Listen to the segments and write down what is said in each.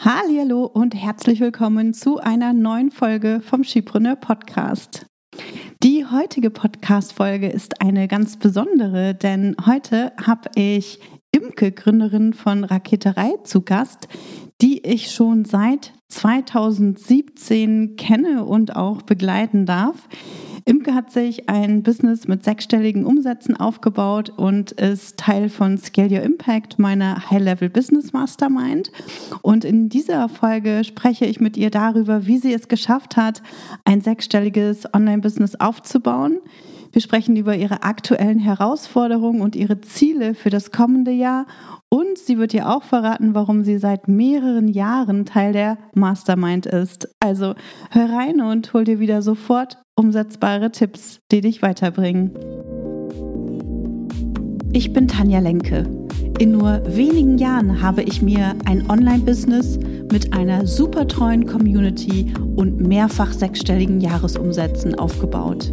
Hallo und herzlich willkommen zu einer neuen Folge vom Skipreneur Podcast. Die heutige Podcast-Folge ist eine ganz besondere, denn heute habe ich Imke, Gründerin von Raketerei, zu Gast, die ich schon seit 2017 kenne und auch begleiten darf. Imke hat sich ein Business mit sechsstelligen Umsätzen aufgebaut und ist Teil von Scale Your Impact, meiner High-Level Business Mastermind. Und in dieser Folge spreche ich mit ihr darüber, wie sie es geschafft hat, ein sechsstelliges Online-Business aufzubauen. Wir sprechen über ihre aktuellen Herausforderungen und ihre Ziele für das kommende Jahr und sie wird dir auch verraten, warum sie seit mehreren Jahren Teil der Mastermind ist. Also hör rein und hol dir wieder sofort umsetzbare Tipps, die dich weiterbringen. Ich bin Tanja Lenke. In nur wenigen Jahren habe ich mir ein Online-Business mit einer super treuen Community und mehrfach sechsstelligen Jahresumsätzen aufgebaut.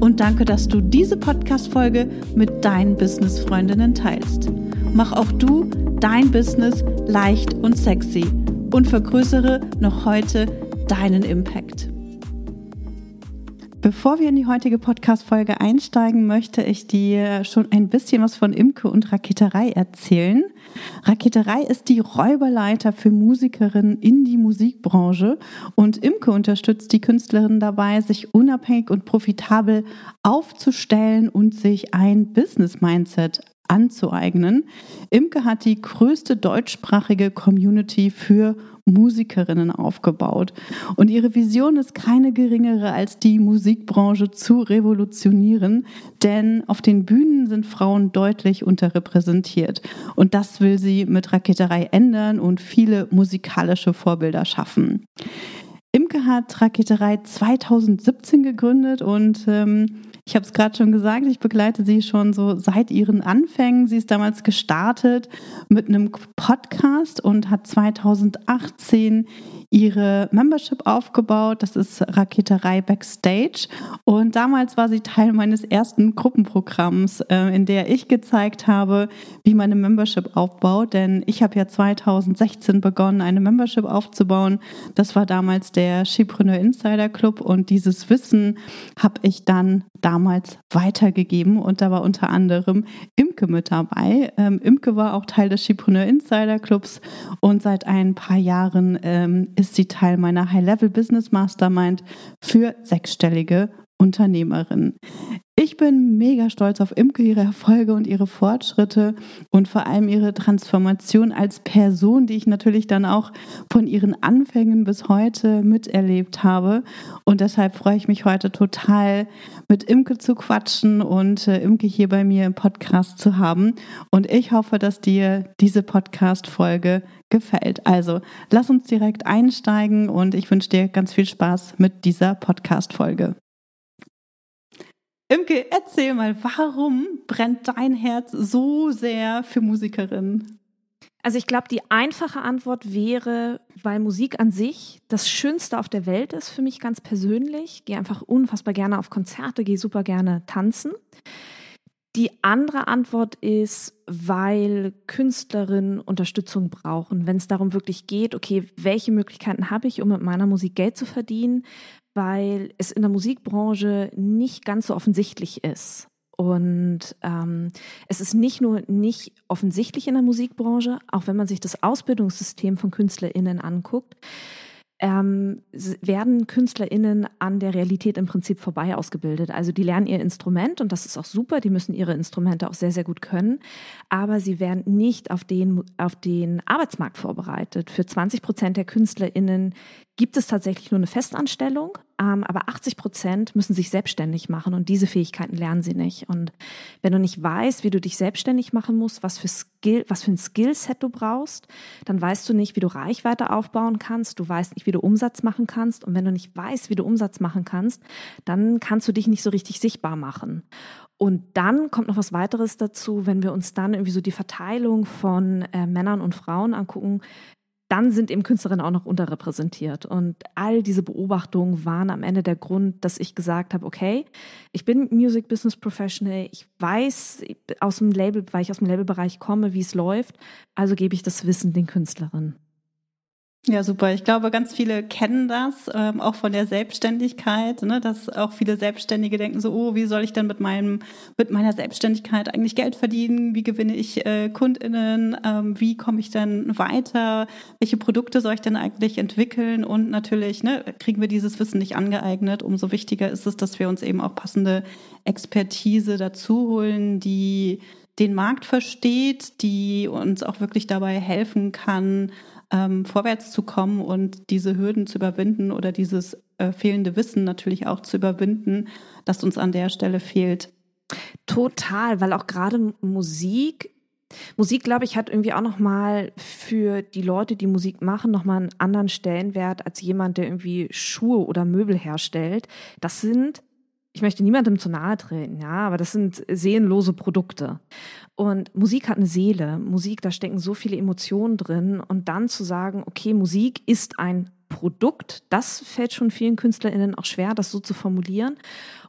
und danke, dass du diese Podcast-Folge mit deinen Business-Freundinnen teilst. Mach auch du dein Business leicht und sexy und vergrößere noch heute deinen Impact. Bevor wir in die heutige Podcast-Folge einsteigen, möchte ich dir schon ein bisschen was von Imke und Raketerei erzählen. Raketerei ist die Räuberleiter für Musikerinnen in die Musikbranche und Imke unterstützt die Künstlerinnen dabei, sich unabhängig und profitabel aufzustellen und sich ein Business-Mindset anzueignen. Imke hat die größte deutschsprachige Community für Musikerinnen aufgebaut. Und ihre Vision ist keine geringere, als die Musikbranche zu revolutionieren, denn auf den Bühnen sind Frauen deutlich unterrepräsentiert. Und das will sie mit Raketerei ändern und viele musikalische Vorbilder schaffen. Imke hat Raketerei 2017 gegründet und ähm, ich habe es gerade schon gesagt, ich begleite sie schon so seit ihren Anfängen. Sie ist damals gestartet mit einem Podcast und hat 2018 ihre Membership aufgebaut. Das ist Raketerei Backstage. Und damals war sie Teil meines ersten Gruppenprogramms, äh, in der ich gezeigt habe, wie man eine Membership aufbaut. Denn ich habe ja 2016 begonnen, eine Membership aufzubauen. Das war damals der Skipreneur Insider Club. Und dieses Wissen habe ich dann damals weitergegeben. Und da war unter anderem Imke mit dabei. Ähm, Imke war auch Teil des Skipreneur Insider Clubs. Und seit ein paar Jahren ähm, ist sie Teil meiner High-Level Business Mastermind für sechsstellige Unternehmerinnen. Ich bin mega stolz auf Imke, ihre Erfolge und ihre Fortschritte und vor allem ihre Transformation als Person, die ich natürlich dann auch von ihren Anfängen bis heute miterlebt habe. Und deshalb freue ich mich heute total, mit Imke zu quatschen und äh, Imke hier bei mir im Podcast zu haben. Und ich hoffe, dass dir diese Podcast-Folge gefällt. Also lass uns direkt einsteigen und ich wünsche dir ganz viel Spaß mit dieser Podcast-Folge. Imke, erzähl mal, warum brennt dein Herz so sehr für Musikerinnen? Also ich glaube, die einfache Antwort wäre, weil Musik an sich das Schönste auf der Welt ist für mich ganz persönlich. Gehe einfach unfassbar gerne auf Konzerte, gehe super gerne tanzen. Die andere Antwort ist, weil Künstlerinnen Unterstützung brauchen, wenn es darum wirklich geht, okay, welche Möglichkeiten habe ich, um mit meiner Musik Geld zu verdienen? Weil es in der Musikbranche nicht ganz so offensichtlich ist. Und ähm, es ist nicht nur nicht offensichtlich in der Musikbranche, auch wenn man sich das Ausbildungssystem von KünstlerInnen anguckt, ähm, werden KünstlerInnen an der Realität im Prinzip vorbei ausgebildet. Also die lernen ihr Instrument und das ist auch super, die müssen ihre Instrumente auch sehr, sehr gut können, aber sie werden nicht auf den, auf den Arbeitsmarkt vorbereitet. Für 20 Prozent der KünstlerInnen gibt es tatsächlich nur eine Festanstellung, ähm, aber 80 Prozent müssen sich selbstständig machen und diese Fähigkeiten lernen sie nicht. Und wenn du nicht weißt, wie du dich selbstständig machen musst, was für Skill, was für ein Skillset du brauchst, dann weißt du nicht, wie du Reichweite aufbauen kannst, du weißt nicht, wie du Umsatz machen kannst. Und wenn du nicht weißt, wie du Umsatz machen kannst, dann kannst du dich nicht so richtig sichtbar machen. Und dann kommt noch was weiteres dazu, wenn wir uns dann irgendwie so die Verteilung von äh, Männern und Frauen angucken, dann sind eben Künstlerinnen auch noch unterrepräsentiert. Und all diese Beobachtungen waren am Ende der Grund, dass ich gesagt habe, okay, ich bin Music Business Professional, ich weiß aus dem Label, weil ich aus dem Labelbereich komme, wie es läuft, also gebe ich das Wissen den Künstlerinnen. Ja, super. Ich glaube, ganz viele kennen das, ähm, auch von der Selbstständigkeit, ne, dass auch viele Selbstständige denken so, oh, wie soll ich denn mit meinem, mit meiner Selbstständigkeit eigentlich Geld verdienen? Wie gewinne ich äh, KundInnen? Ähm, wie komme ich denn weiter? Welche Produkte soll ich denn eigentlich entwickeln? Und natürlich, ne, kriegen wir dieses Wissen nicht angeeignet. Umso wichtiger ist es, dass wir uns eben auch passende Expertise dazu holen, die den Markt versteht, die uns auch wirklich dabei helfen kann, ähm, vorwärts zu kommen und diese Hürden zu überwinden oder dieses äh, fehlende Wissen natürlich auch zu überwinden, das uns an der Stelle fehlt. Total, weil auch gerade Musik Musik, glaube ich, hat irgendwie auch nochmal für die Leute, die Musik machen, nochmal einen anderen Stellenwert als jemand, der irgendwie Schuhe oder Möbel herstellt. Das sind ich möchte niemandem zu nahe treten, ja, aber das sind seelenlose Produkte. Und Musik hat eine Seele. Musik, da stecken so viele Emotionen drin. Und dann zu sagen, okay, Musik ist ein Produkt, das fällt schon vielen KünstlerInnen auch schwer, das so zu formulieren.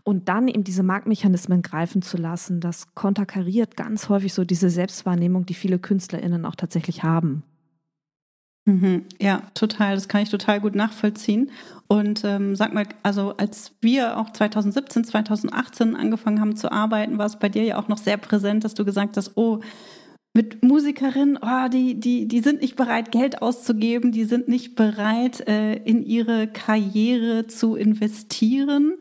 Und dann eben diese Marktmechanismen greifen zu lassen, das konterkariert ganz häufig so diese Selbstwahrnehmung, die viele KünstlerInnen auch tatsächlich haben. Mhm. Ja, total. Das kann ich total gut nachvollziehen. Und ähm, sag mal, also als wir auch 2017, 2018 angefangen haben zu arbeiten, war es bei dir ja auch noch sehr präsent, dass du gesagt hast, oh, mit Musikerinnen, oh, die, die, die sind nicht bereit, Geld auszugeben, die sind nicht bereit, äh, in ihre Karriere zu investieren.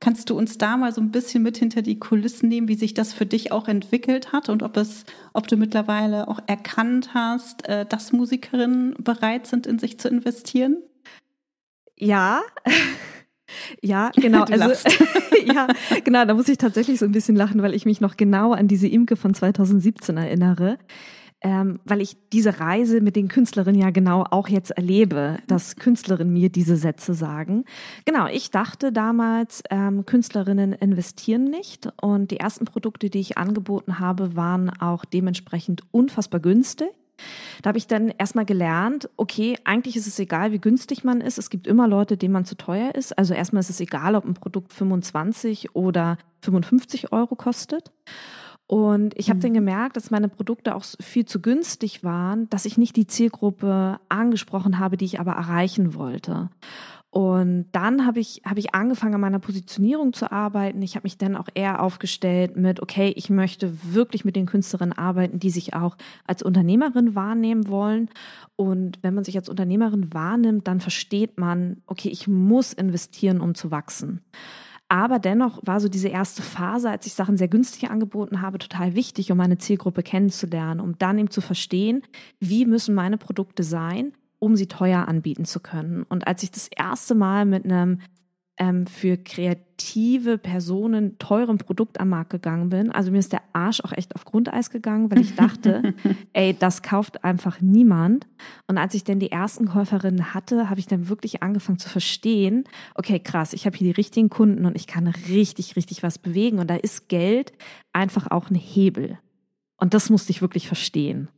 Kannst du uns da mal so ein bisschen mit hinter die Kulissen nehmen, wie sich das für dich auch entwickelt hat und ob es, ob du mittlerweile auch erkannt hast, äh, dass Musikerinnen bereit sind, in sich zu investieren? Ja. Ja, genau. also ja, genau, da muss ich tatsächlich so ein bisschen lachen, weil ich mich noch genau an diese Imke von 2017 erinnere ähm, weil ich diese Reise mit den Künstlerinnen ja genau auch jetzt erlebe, dass Künstlerinnen mir diese Sätze sagen. Genau, ich dachte damals, ähm, Künstlerinnen investieren nicht und die ersten Produkte, die ich angeboten habe, waren auch dementsprechend unfassbar günstig. Da habe ich dann erstmal gelernt, okay, eigentlich ist es egal, wie günstig man ist. Es gibt immer Leute, denen man zu teuer ist. Also erstmal ist es egal, ob ein Produkt 25 oder 55 Euro kostet. Und ich habe mhm. dann gemerkt, dass meine Produkte auch viel zu günstig waren, dass ich nicht die Zielgruppe angesprochen habe, die ich aber erreichen wollte. Und dann habe ich, hab ich angefangen, an meiner Positionierung zu arbeiten. Ich habe mich dann auch eher aufgestellt mit, okay, ich möchte wirklich mit den Künstlerinnen arbeiten, die sich auch als Unternehmerin wahrnehmen wollen. Und wenn man sich als Unternehmerin wahrnimmt, dann versteht man, okay, ich muss investieren, um zu wachsen. Aber dennoch war so diese erste Phase, als ich Sachen sehr günstig angeboten habe, total wichtig, um meine Zielgruppe kennenzulernen, um dann eben zu verstehen, wie müssen meine Produkte sein, um sie teuer anbieten zu können. Und als ich das erste Mal mit einem ähm, für kreative Personen teuren Produkt am Markt gegangen bin. Also mir ist der Arsch auch echt auf Grundeis gegangen, weil ich dachte, ey, das kauft einfach niemand. Und als ich dann die ersten Käuferinnen hatte, habe ich dann wirklich angefangen zu verstehen, okay, krass, ich habe hier die richtigen Kunden und ich kann richtig, richtig was bewegen. Und da ist Geld einfach auch ein Hebel. Und das musste ich wirklich verstehen.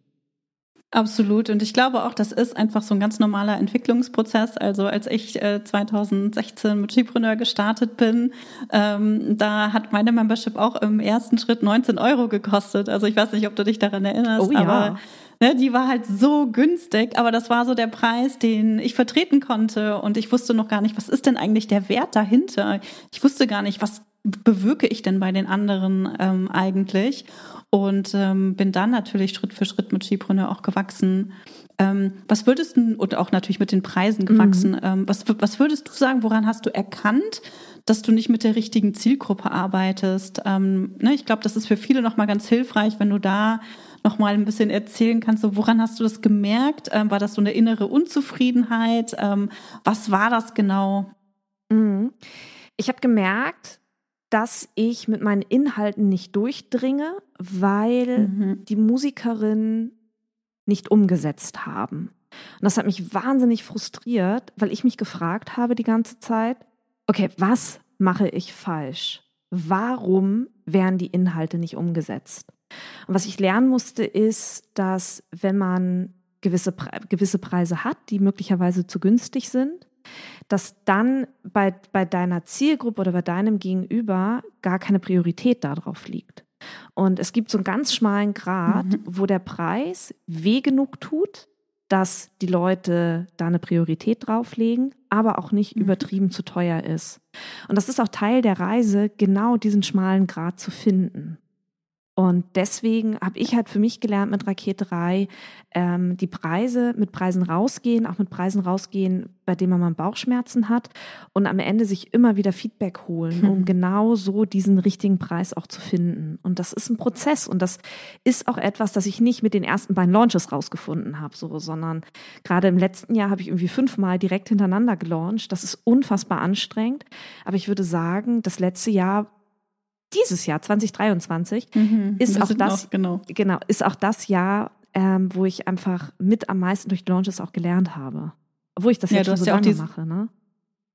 Absolut. Und ich glaube auch, das ist einfach so ein ganz normaler Entwicklungsprozess. Also als ich äh, 2016 mit Skipreneur gestartet bin, ähm, da hat meine Membership auch im ersten Schritt 19 Euro gekostet. Also ich weiß nicht, ob du dich daran erinnerst, oh, ja. aber ne, die war halt so günstig. Aber das war so der Preis, den ich vertreten konnte. Und ich wusste noch gar nicht, was ist denn eigentlich der Wert dahinter? Ich wusste gar nicht, was bewirke ich denn bei den anderen ähm, eigentlich? und ähm, bin dann natürlich Schritt für Schritt mit Skipreneur auch gewachsen. Ähm, was würdest du, und auch natürlich mit den Preisen gewachsen, mhm. ähm, was, was würdest du sagen, woran hast du erkannt, dass du nicht mit der richtigen Zielgruppe arbeitest? Ähm, ne, ich glaube, das ist für viele nochmal ganz hilfreich, wenn du da noch mal ein bisschen erzählen kannst. So, woran hast du das gemerkt? Ähm, war das so eine innere Unzufriedenheit? Was war das genau? Mhm. Ich habe gemerkt, dass ich mit meinen Inhalten nicht durchdringe, weil mhm. die Musikerinnen nicht umgesetzt haben. Und das hat mich wahnsinnig frustriert, weil ich mich gefragt habe die ganze Zeit, okay, was mache ich falsch? Warum werden die Inhalte nicht umgesetzt? Und was ich lernen musste, ist, dass wenn man gewisse, Pre gewisse Preise hat, die möglicherweise zu günstig sind, dass dann bei, bei deiner Zielgruppe oder bei deinem Gegenüber gar keine Priorität darauf liegt. Und es gibt so einen ganz schmalen Grad, mhm. wo der Preis weh genug tut, dass die Leute da eine Priorität drauflegen, aber auch nicht mhm. übertrieben zu teuer ist. Und das ist auch Teil der Reise, genau diesen schmalen Grad zu finden. Und deswegen habe ich halt für mich gelernt mit Raketerei, ähm, die Preise, mit Preisen rausgehen, auch mit Preisen rausgehen, bei denen man Bauchschmerzen hat und am Ende sich immer wieder Feedback holen, um genau so diesen richtigen Preis auch zu finden. Und das ist ein Prozess und das ist auch etwas, das ich nicht mit den ersten beiden Launches rausgefunden habe, so, sondern gerade im letzten Jahr habe ich irgendwie fünfmal direkt hintereinander gelauncht. Das ist unfassbar anstrengend. Aber ich würde sagen, das letzte Jahr dieses Jahr 2023 mhm, ist auch das noch, genau. genau ist auch das Jahr, ähm, wo ich einfach mit am meisten durch Launches auch gelernt habe, wo ich das ja, jetzt schon so ja lange mache. Ne?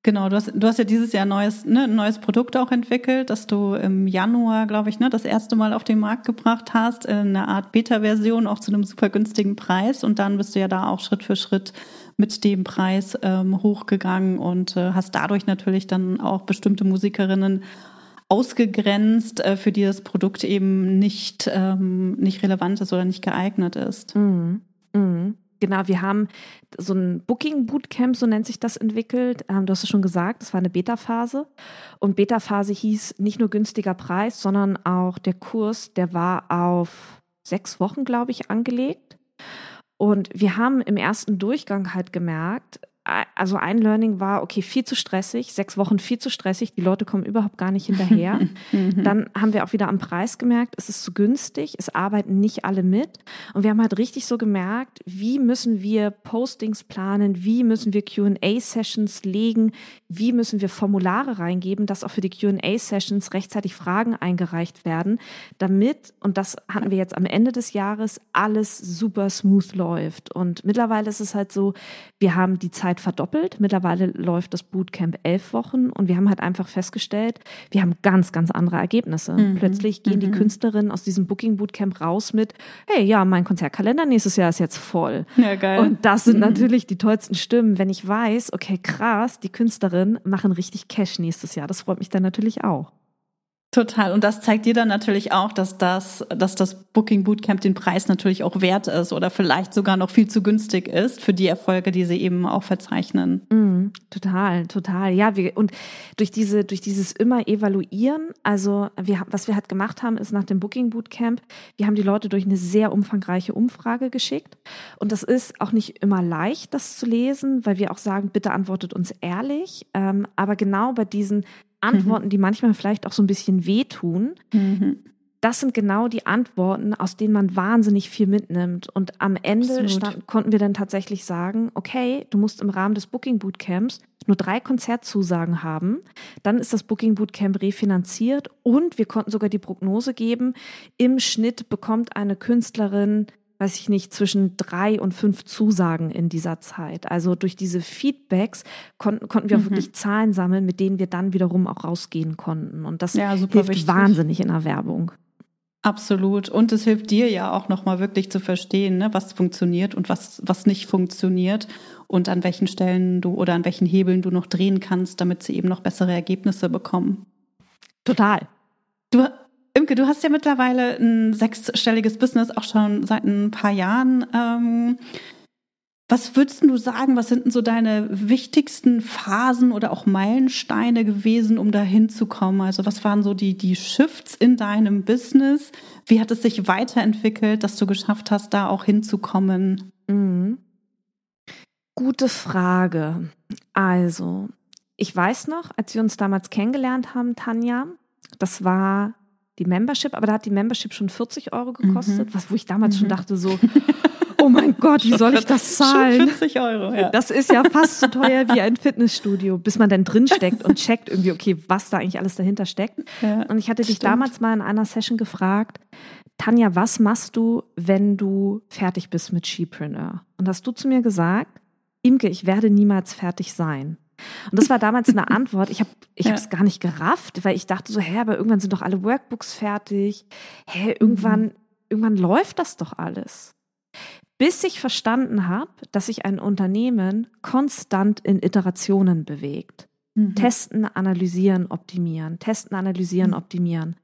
Genau, du hast, du hast ja dieses Jahr neues, ne, ein neues Produkt auch entwickelt, das du im Januar, glaube ich, ne, das erste Mal auf den Markt gebracht hast, in einer Art Beta-Version, auch zu einem super günstigen Preis. Und dann bist du ja da auch Schritt für Schritt mit dem Preis ähm, hochgegangen und äh, hast dadurch natürlich dann auch bestimmte Musikerinnen ausgegrenzt, äh, für die das Produkt eben nicht, ähm, nicht relevant ist oder nicht geeignet ist. Mhm. Mhm. Genau, wir haben so ein Booking Bootcamp, so nennt sich das, entwickelt. Ähm, du hast es schon gesagt, das war eine Beta-Phase. Und Beta-Phase hieß nicht nur günstiger Preis, sondern auch der Kurs, der war auf sechs Wochen, glaube ich, angelegt. Und wir haben im ersten Durchgang halt gemerkt, also ein Learning war, okay, viel zu stressig, sechs Wochen viel zu stressig, die Leute kommen überhaupt gar nicht hinterher. Mhm. Dann haben wir auch wieder am Preis gemerkt, es ist zu günstig, es arbeiten nicht alle mit. Und wir haben halt richtig so gemerkt, wie müssen wir Postings planen, wie müssen wir QA-Sessions legen, wie müssen wir Formulare reingeben, dass auch für die QA-Sessions rechtzeitig Fragen eingereicht werden, damit, und das hatten wir jetzt am Ende des Jahres, alles super smooth läuft. Und mittlerweile ist es halt so, wir haben die Zeit verdoppelt. Mittlerweile läuft das Bootcamp elf Wochen und wir haben halt einfach festgestellt, wir haben ganz, ganz andere Ergebnisse. Mhm. Plötzlich gehen mhm. die Künstlerinnen aus diesem Booking Bootcamp raus mit, hey, ja, mein Konzertkalender nächstes Jahr ist jetzt voll. Ja, geil. Und das sind mhm. natürlich die tollsten Stimmen, wenn ich weiß, okay, krass, die Künstlerinnen machen richtig Cash nächstes Jahr. Das freut mich dann natürlich auch. Total. Und das zeigt dir dann natürlich auch, dass das, dass das Booking Bootcamp den Preis natürlich auch wert ist oder vielleicht sogar noch viel zu günstig ist für die Erfolge, die sie eben auch verzeichnen. Mm, total, total. Ja, wir, und durch diese, durch dieses immer evaluieren, also wir, was wir halt gemacht haben, ist nach dem Booking Bootcamp, wir haben die Leute durch eine sehr umfangreiche Umfrage geschickt. Und das ist auch nicht immer leicht, das zu lesen, weil wir auch sagen, bitte antwortet uns ehrlich. Ähm, aber genau bei diesen Antworten, mhm. die manchmal vielleicht auch so ein bisschen wehtun. Mhm. Das sind genau die Antworten, aus denen man wahnsinnig viel mitnimmt. Und am Ende stand, konnten wir dann tatsächlich sagen, okay, du musst im Rahmen des Booking Bootcamps nur drei Konzertzusagen haben. Dann ist das Booking Bootcamp refinanziert und wir konnten sogar die Prognose geben, im Schnitt bekommt eine Künstlerin weiß ich nicht, zwischen drei und fünf Zusagen in dieser Zeit. Also durch diese Feedbacks konnten, konnten wir auch mhm. wirklich Zahlen sammeln, mit denen wir dann wiederum auch rausgehen konnten. Und das ja, hilft wichtig. wahnsinnig in der Werbung. Absolut. Und es hilft dir ja auch nochmal wirklich zu verstehen, ne, was funktioniert und was, was nicht funktioniert und an welchen Stellen du oder an welchen Hebeln du noch drehen kannst, damit sie eben noch bessere Ergebnisse bekommen. Total. Du, Imke, du hast ja mittlerweile ein sechsstelliges Business auch schon seit ein paar Jahren. Ähm, was würdest du sagen, was sind denn so deine wichtigsten Phasen oder auch Meilensteine gewesen, um da hinzukommen? Also was waren so die, die Shifts in deinem Business? Wie hat es sich weiterentwickelt, dass du geschafft hast, da auch hinzukommen? Mhm. Gute Frage. Also, ich weiß noch, als wir uns damals kennengelernt haben, Tanja, das war die Membership, aber da hat die Membership schon 40 Euro gekostet, mhm. was wo ich damals mhm. schon dachte so, oh mein Gott, wie soll ich das zahlen? Schon 40 Euro, ja. Das ist ja fast so teuer wie ein Fitnessstudio, bis man dann drin steckt und checkt irgendwie, okay, was da eigentlich alles dahinter steckt. Ja, und ich hatte dich stimmt. damals mal in einer Session gefragt, Tanja, was machst du, wenn du fertig bist mit Skipreneur? Und hast du zu mir gesagt, Imke, ich werde niemals fertig sein. Und das war damals eine Antwort. Ich habe ich ja. es gar nicht gerafft, weil ich dachte so, hä, aber irgendwann sind doch alle Workbooks fertig. Hä, irgendwann, mhm. irgendwann läuft das doch alles. Bis ich verstanden habe, dass sich ein Unternehmen konstant in Iterationen bewegt. Mhm. Testen, analysieren, optimieren. Testen, analysieren, mhm. optimieren.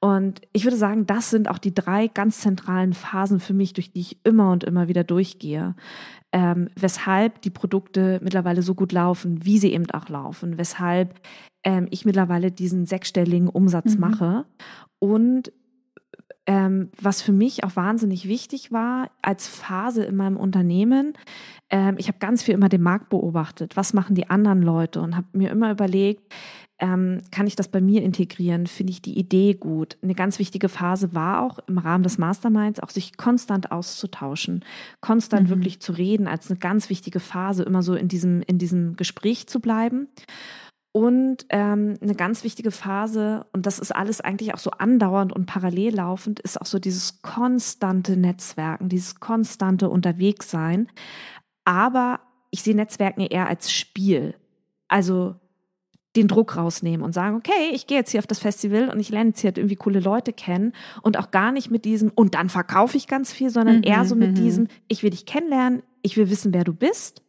Und ich würde sagen, das sind auch die drei ganz zentralen Phasen für mich, durch die ich immer und immer wieder durchgehe ähm, weshalb die Produkte mittlerweile so gut laufen, wie sie eben auch laufen, weshalb ähm, ich mittlerweile diesen sechsstelligen Umsatz mhm. mache. Und ähm, was für mich auch wahnsinnig wichtig war als Phase in meinem Unternehmen, ähm, ich habe ganz viel immer den Markt beobachtet, was machen die anderen Leute und habe mir immer überlegt, ähm, kann ich das bei mir integrieren? Finde ich die Idee gut? Eine ganz wichtige Phase war auch im Rahmen des Masterminds auch sich konstant auszutauschen, konstant mhm. wirklich zu reden, als eine ganz wichtige Phase, immer so in diesem, in diesem Gespräch zu bleiben. Und ähm, eine ganz wichtige Phase, und das ist alles eigentlich auch so andauernd und parallel laufend, ist auch so dieses konstante Netzwerken, dieses konstante Unterwegssein. Aber ich sehe Netzwerken eher als Spiel. Also den Druck rausnehmen und sagen, okay, ich gehe jetzt hier auf das Festival und ich lerne jetzt hier halt irgendwie coole Leute kennen und auch gar nicht mit diesem, und dann verkaufe ich ganz viel, sondern mhm, eher so mit mhm. diesem, ich will dich kennenlernen, ich will wissen, wer du bist.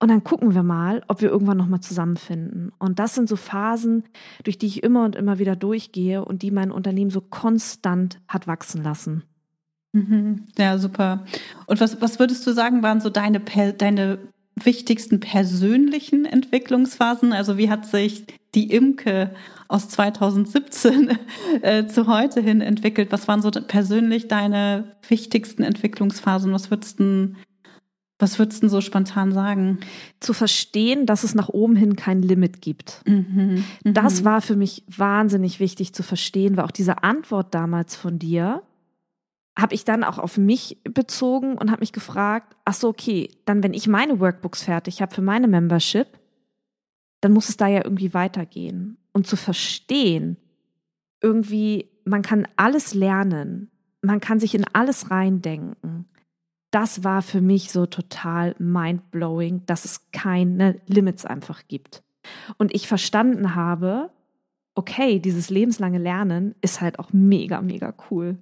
Und dann gucken wir mal, ob wir irgendwann nochmal zusammenfinden. Und das sind so Phasen, durch die ich immer und immer wieder durchgehe und die mein Unternehmen so konstant hat wachsen lassen. Mhm. Ja, super. Und was, was würdest du sagen, waren so deine, deine wichtigsten persönlichen Entwicklungsphasen? Also wie hat sich die Imke aus 2017 äh, zu heute hin entwickelt? Was waren so persönlich deine wichtigsten Entwicklungsphasen? Was würdest du was würdest du so spontan sagen? Zu verstehen, dass es nach oben hin kein Limit gibt. Mhm, das mhm. war für mich wahnsinnig wichtig zu verstehen, weil auch diese Antwort damals von dir, habe ich dann auch auf mich bezogen und habe mich gefragt, ach so, okay, dann wenn ich meine Workbooks fertig habe für meine Membership, dann muss es da ja irgendwie weitergehen. Und zu verstehen, irgendwie, man kann alles lernen, man kann sich in alles reindenken. Das war für mich so total mind-blowing, dass es keine Limits einfach gibt. Und ich verstanden habe, okay, dieses lebenslange Lernen ist halt auch mega, mega cool.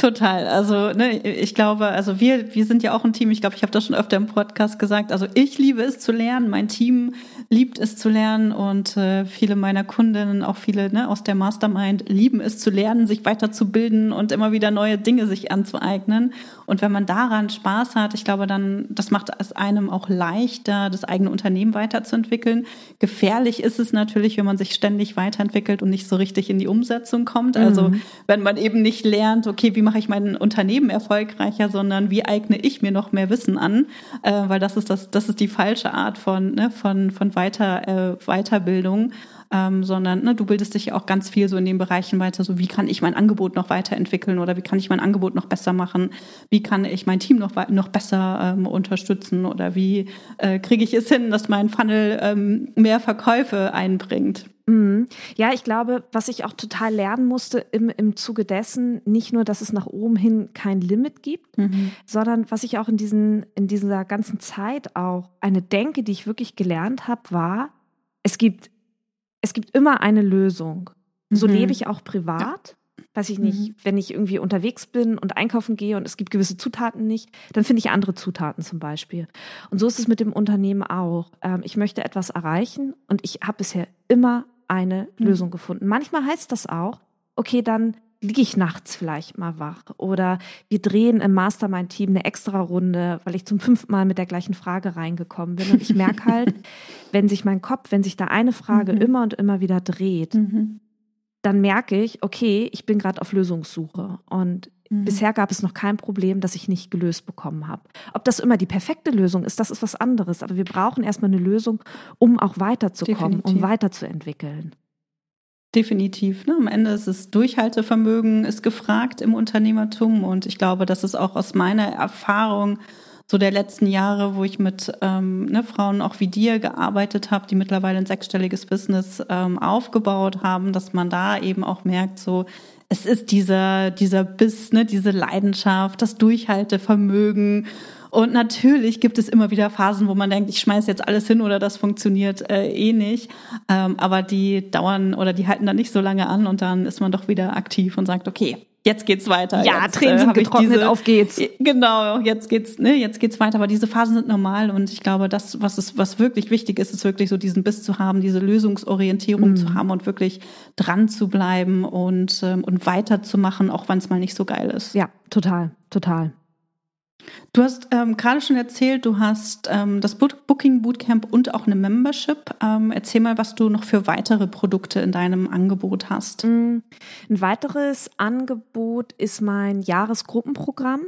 Total. Also, ne, ich glaube, also wir, wir sind ja auch ein Team. Ich glaube, ich habe das schon öfter im Podcast gesagt. Also ich liebe es zu lernen, mein Team liebt es zu lernen und äh, viele meiner Kundinnen, auch viele ne, aus der Mastermind, lieben es zu lernen, sich weiterzubilden und immer wieder neue Dinge sich anzueignen. Und wenn man daran Spaß hat, ich glaube, dann, das macht es einem auch leichter, das eigene Unternehmen weiterzuentwickeln. Gefährlich ist es natürlich, wenn man sich ständig weiterentwickelt und nicht so richtig in die Umsetzung kommt. Also mhm. wenn man eben nicht lernt, okay, wie mache ich mein Unternehmen erfolgreicher, sondern wie eigne ich mir noch mehr Wissen an, äh, weil das ist das, das ist die falsche Art von, ne, von, von weiter, äh, Weiterbildung. Ähm, sondern ne, du bildest dich ja auch ganz viel so in den Bereichen weiter, so wie kann ich mein Angebot noch weiterentwickeln oder wie kann ich mein Angebot noch besser machen, wie kann ich mein Team noch, noch besser ähm, unterstützen oder wie äh, kriege ich es hin, dass mein Funnel ähm, mehr Verkäufe einbringt. Mhm. Ja, ich glaube, was ich auch total lernen musste im, im Zuge dessen, nicht nur, dass es nach oben hin kein Limit gibt, mhm. sondern was ich auch in, diesen, in dieser ganzen Zeit auch eine Denke, die ich wirklich gelernt habe, war, es gibt es gibt immer eine Lösung. So mhm. lebe ich auch privat. Ja. Weiß ich nicht, mhm. wenn ich irgendwie unterwegs bin und einkaufen gehe und es gibt gewisse Zutaten nicht, dann finde ich andere Zutaten zum Beispiel. Und so ist es mit dem Unternehmen auch. Ähm, ich möchte etwas erreichen und ich habe bisher immer eine mhm. Lösung gefunden. Manchmal heißt das auch, okay, dann liege ich nachts vielleicht mal wach oder wir drehen im Mastermind-Team eine extra Runde, weil ich zum fünften Mal mit der gleichen Frage reingekommen bin. Und ich merke halt, wenn sich mein Kopf, wenn sich da eine Frage mhm. immer und immer wieder dreht, mhm. Dann merke ich, okay, ich bin gerade auf Lösungssuche. Und mhm. bisher gab es noch kein Problem, das ich nicht gelöst bekommen habe. Ob das immer die perfekte Lösung ist, das ist was anderes. Aber wir brauchen erstmal eine Lösung, um auch weiterzukommen, Definitiv. um weiterzuentwickeln. Definitiv. Ne? Am Ende ist es Durchhaltevermögen ist gefragt im Unternehmertum und ich glaube, das ist auch aus meiner Erfahrung so der letzten Jahre, wo ich mit ähm, ne, Frauen auch wie dir gearbeitet habe, die mittlerweile ein sechsstelliges Business ähm, aufgebaut haben, dass man da eben auch merkt, so es ist dieser dieser Biss, ne, diese Leidenschaft, das Durchhaltevermögen und natürlich gibt es immer wieder Phasen, wo man denkt, ich schmeiß jetzt alles hin oder das funktioniert äh, eh nicht. Ähm, aber die dauern oder die halten dann nicht so lange an und dann ist man doch wieder aktiv und sagt, okay, jetzt geht's weiter. Ja, jetzt, Tränen äh, sind getrocknet, diese, auf geht's. Genau, jetzt geht's, ne, jetzt geht's weiter. Aber diese Phasen sind normal und ich glaube, das, was ist, was wirklich wichtig ist, ist wirklich so diesen Biss zu haben, diese Lösungsorientierung mhm. zu haben und wirklich dran zu bleiben und ähm, und weiterzumachen, auch wenn es mal nicht so geil ist. Ja, total, total. Du hast ähm, gerade schon erzählt, du hast ähm, das Booking Bootcamp und auch eine Membership. Ähm, erzähl mal, was du noch für weitere Produkte in deinem Angebot hast. Mm, ein weiteres Angebot ist mein Jahresgruppenprogramm.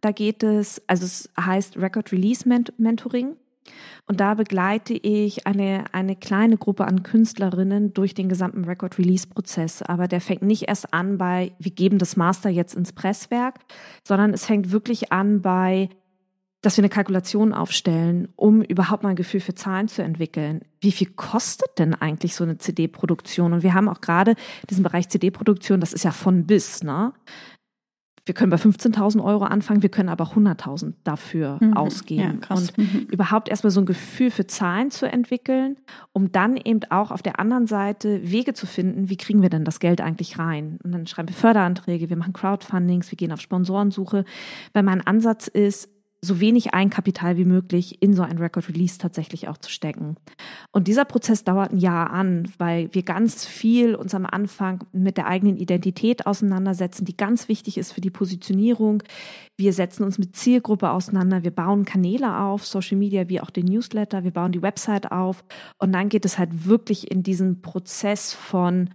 Da geht es, also es heißt Record Release Mentoring. Und da begleite ich eine, eine kleine Gruppe an Künstlerinnen durch den gesamten Record-Release-Prozess. Aber der fängt nicht erst an bei, wir geben das Master jetzt ins Presswerk, sondern es fängt wirklich an bei, dass wir eine Kalkulation aufstellen, um überhaupt mal ein Gefühl für Zahlen zu entwickeln. Wie viel kostet denn eigentlich so eine CD-Produktion? Und wir haben auch gerade diesen Bereich CD-Produktion, das ist ja von bis, ne? Wir können bei 15.000 Euro anfangen, wir können aber 100.000 dafür mhm. ausgeben. Ja, und mhm. überhaupt erstmal so ein Gefühl für Zahlen zu entwickeln, um dann eben auch auf der anderen Seite Wege zu finden, wie kriegen wir denn das Geld eigentlich rein? Und dann schreiben wir Förderanträge, wir machen Crowdfundings, wir gehen auf Sponsorensuche, weil mein Ansatz ist, so wenig Eigenkapital wie möglich in so ein Record Release tatsächlich auch zu stecken. Und dieser Prozess dauert ein Jahr an, weil wir ganz viel uns am Anfang mit der eigenen Identität auseinandersetzen, die ganz wichtig ist für die Positionierung. Wir setzen uns mit Zielgruppe auseinander, wir bauen Kanäle auf, Social Media wie auch den Newsletter, wir bauen die Website auf und dann geht es halt wirklich in diesen Prozess von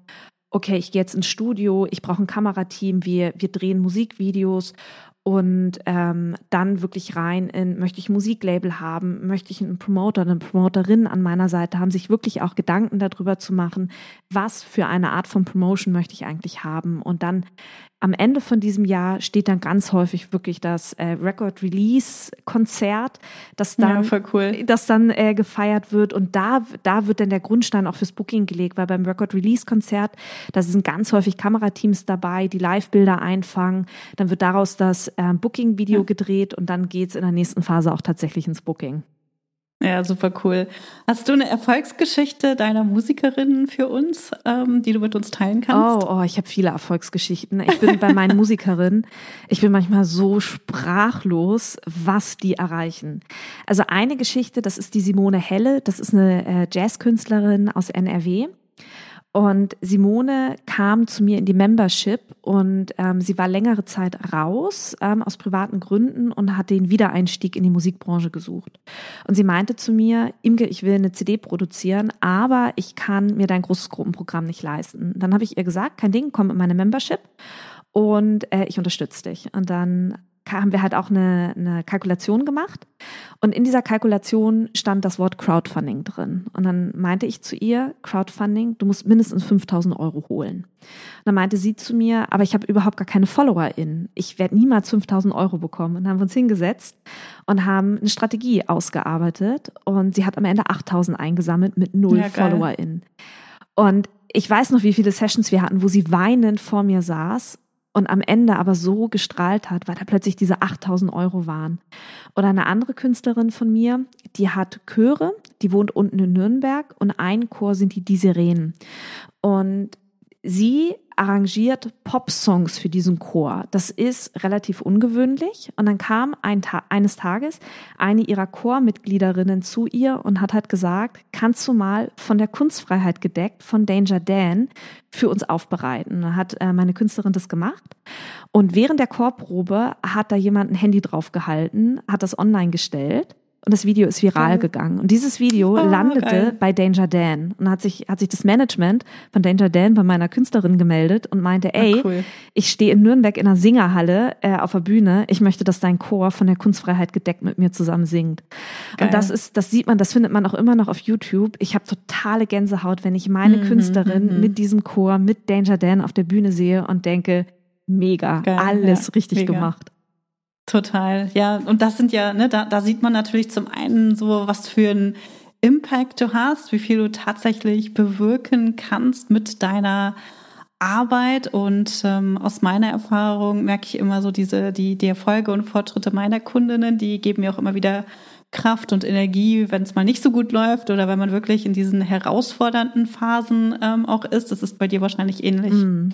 okay, ich gehe jetzt ins Studio, ich brauche ein Kamerateam, wir, wir drehen Musikvideos und ähm, dann wirklich rein in, möchte ich Musiklabel haben, möchte ich einen Promoter, eine Promoterin an meiner Seite haben, sich wirklich auch Gedanken darüber zu machen, was für eine Art von Promotion möchte ich eigentlich haben. Und dann am Ende von diesem Jahr steht dann ganz häufig wirklich das äh, Record Release Konzert, das dann, ja, cool. das dann äh, gefeiert wird und da, da wird dann der Grundstein auch fürs Booking gelegt, weil beim Record Release Konzert, da sind ganz häufig Kamerateams dabei, die Live-Bilder einfangen, dann wird daraus das äh, Booking Video ja. gedreht und dann geht's in der nächsten Phase auch tatsächlich ins Booking. Ja, super cool. Hast du eine Erfolgsgeschichte deiner Musikerinnen für uns, ähm, die du mit uns teilen kannst? Oh, oh ich habe viele Erfolgsgeschichten. Ich bin bei meinen Musikerinnen, ich bin manchmal so sprachlos, was die erreichen. Also eine Geschichte, das ist die Simone Helle, das ist eine äh, Jazzkünstlerin aus NRW. Und Simone kam zu mir in die Membership und ähm, sie war längere Zeit raus ähm, aus privaten Gründen und hat den Wiedereinstieg in die Musikbranche gesucht. Und sie meinte zu mir, Imke, ich will eine CD produzieren, aber ich kann mir dein großes Gruppenprogramm nicht leisten. Dann habe ich ihr gesagt, kein Ding, komm in meine Membership und äh, ich unterstütze dich. Und dann haben wir halt auch eine, eine Kalkulation gemacht. Und in dieser Kalkulation stand das Wort Crowdfunding drin. Und dann meinte ich zu ihr, Crowdfunding, du musst mindestens 5000 Euro holen. Und dann meinte sie zu mir, aber ich habe überhaupt gar keine FollowerInnen. Ich werde niemals 5000 Euro bekommen. Und dann haben wir uns hingesetzt und haben eine Strategie ausgearbeitet. Und sie hat am Ende 8000 eingesammelt mit null ja, FollowerInnen. Und ich weiß noch, wie viele Sessions wir hatten, wo sie weinend vor mir saß und am Ende aber so gestrahlt hat, weil da plötzlich diese 8000 Euro waren. Oder eine andere Künstlerin von mir, die hat Chöre, die wohnt unten in Nürnberg und ein Chor sind die Die Sirenen. Und sie arrangiert Pop-Songs für diesen Chor. Das ist relativ ungewöhnlich. Und dann kam ein Ta eines Tages eine ihrer Chormitgliederinnen zu ihr und hat halt gesagt, kannst du mal von der Kunstfreiheit gedeckt von Danger Dan für uns aufbereiten. Dann hat äh, meine Künstlerin das gemacht. Und während der Chorprobe hat da jemand ein Handy drauf gehalten, hat das online gestellt und das Video ist viral gegangen. Und dieses Video oh, landete geil. bei Danger Dan und hat sich, hat sich das Management von Danger Dan bei meiner Künstlerin gemeldet und meinte, ey, ah, cool. ich stehe in Nürnberg in einer Singerhalle äh, auf der Bühne. Ich möchte, dass dein Chor von der Kunstfreiheit gedeckt mit mir zusammen singt. Geil. Und das ist, das sieht man, das findet man auch immer noch auf YouTube. Ich habe totale Gänsehaut, wenn ich meine mhm, Künstlerin mhm. mit diesem Chor, mit Danger Dan auf der Bühne sehe und denke, mega, geil, alles ja, richtig mega. gemacht. Total, ja. Und das sind ja, ne, da, da sieht man natürlich zum einen so, was für ein Impact du hast, wie viel du tatsächlich bewirken kannst mit deiner Arbeit. Und ähm, aus meiner Erfahrung merke ich immer so diese, die, die Erfolge und Fortschritte meiner Kundinnen, die geben mir auch immer wieder Kraft und Energie, wenn es mal nicht so gut läuft oder wenn man wirklich in diesen herausfordernden Phasen ähm, auch ist. Das ist bei dir wahrscheinlich ähnlich. Mm.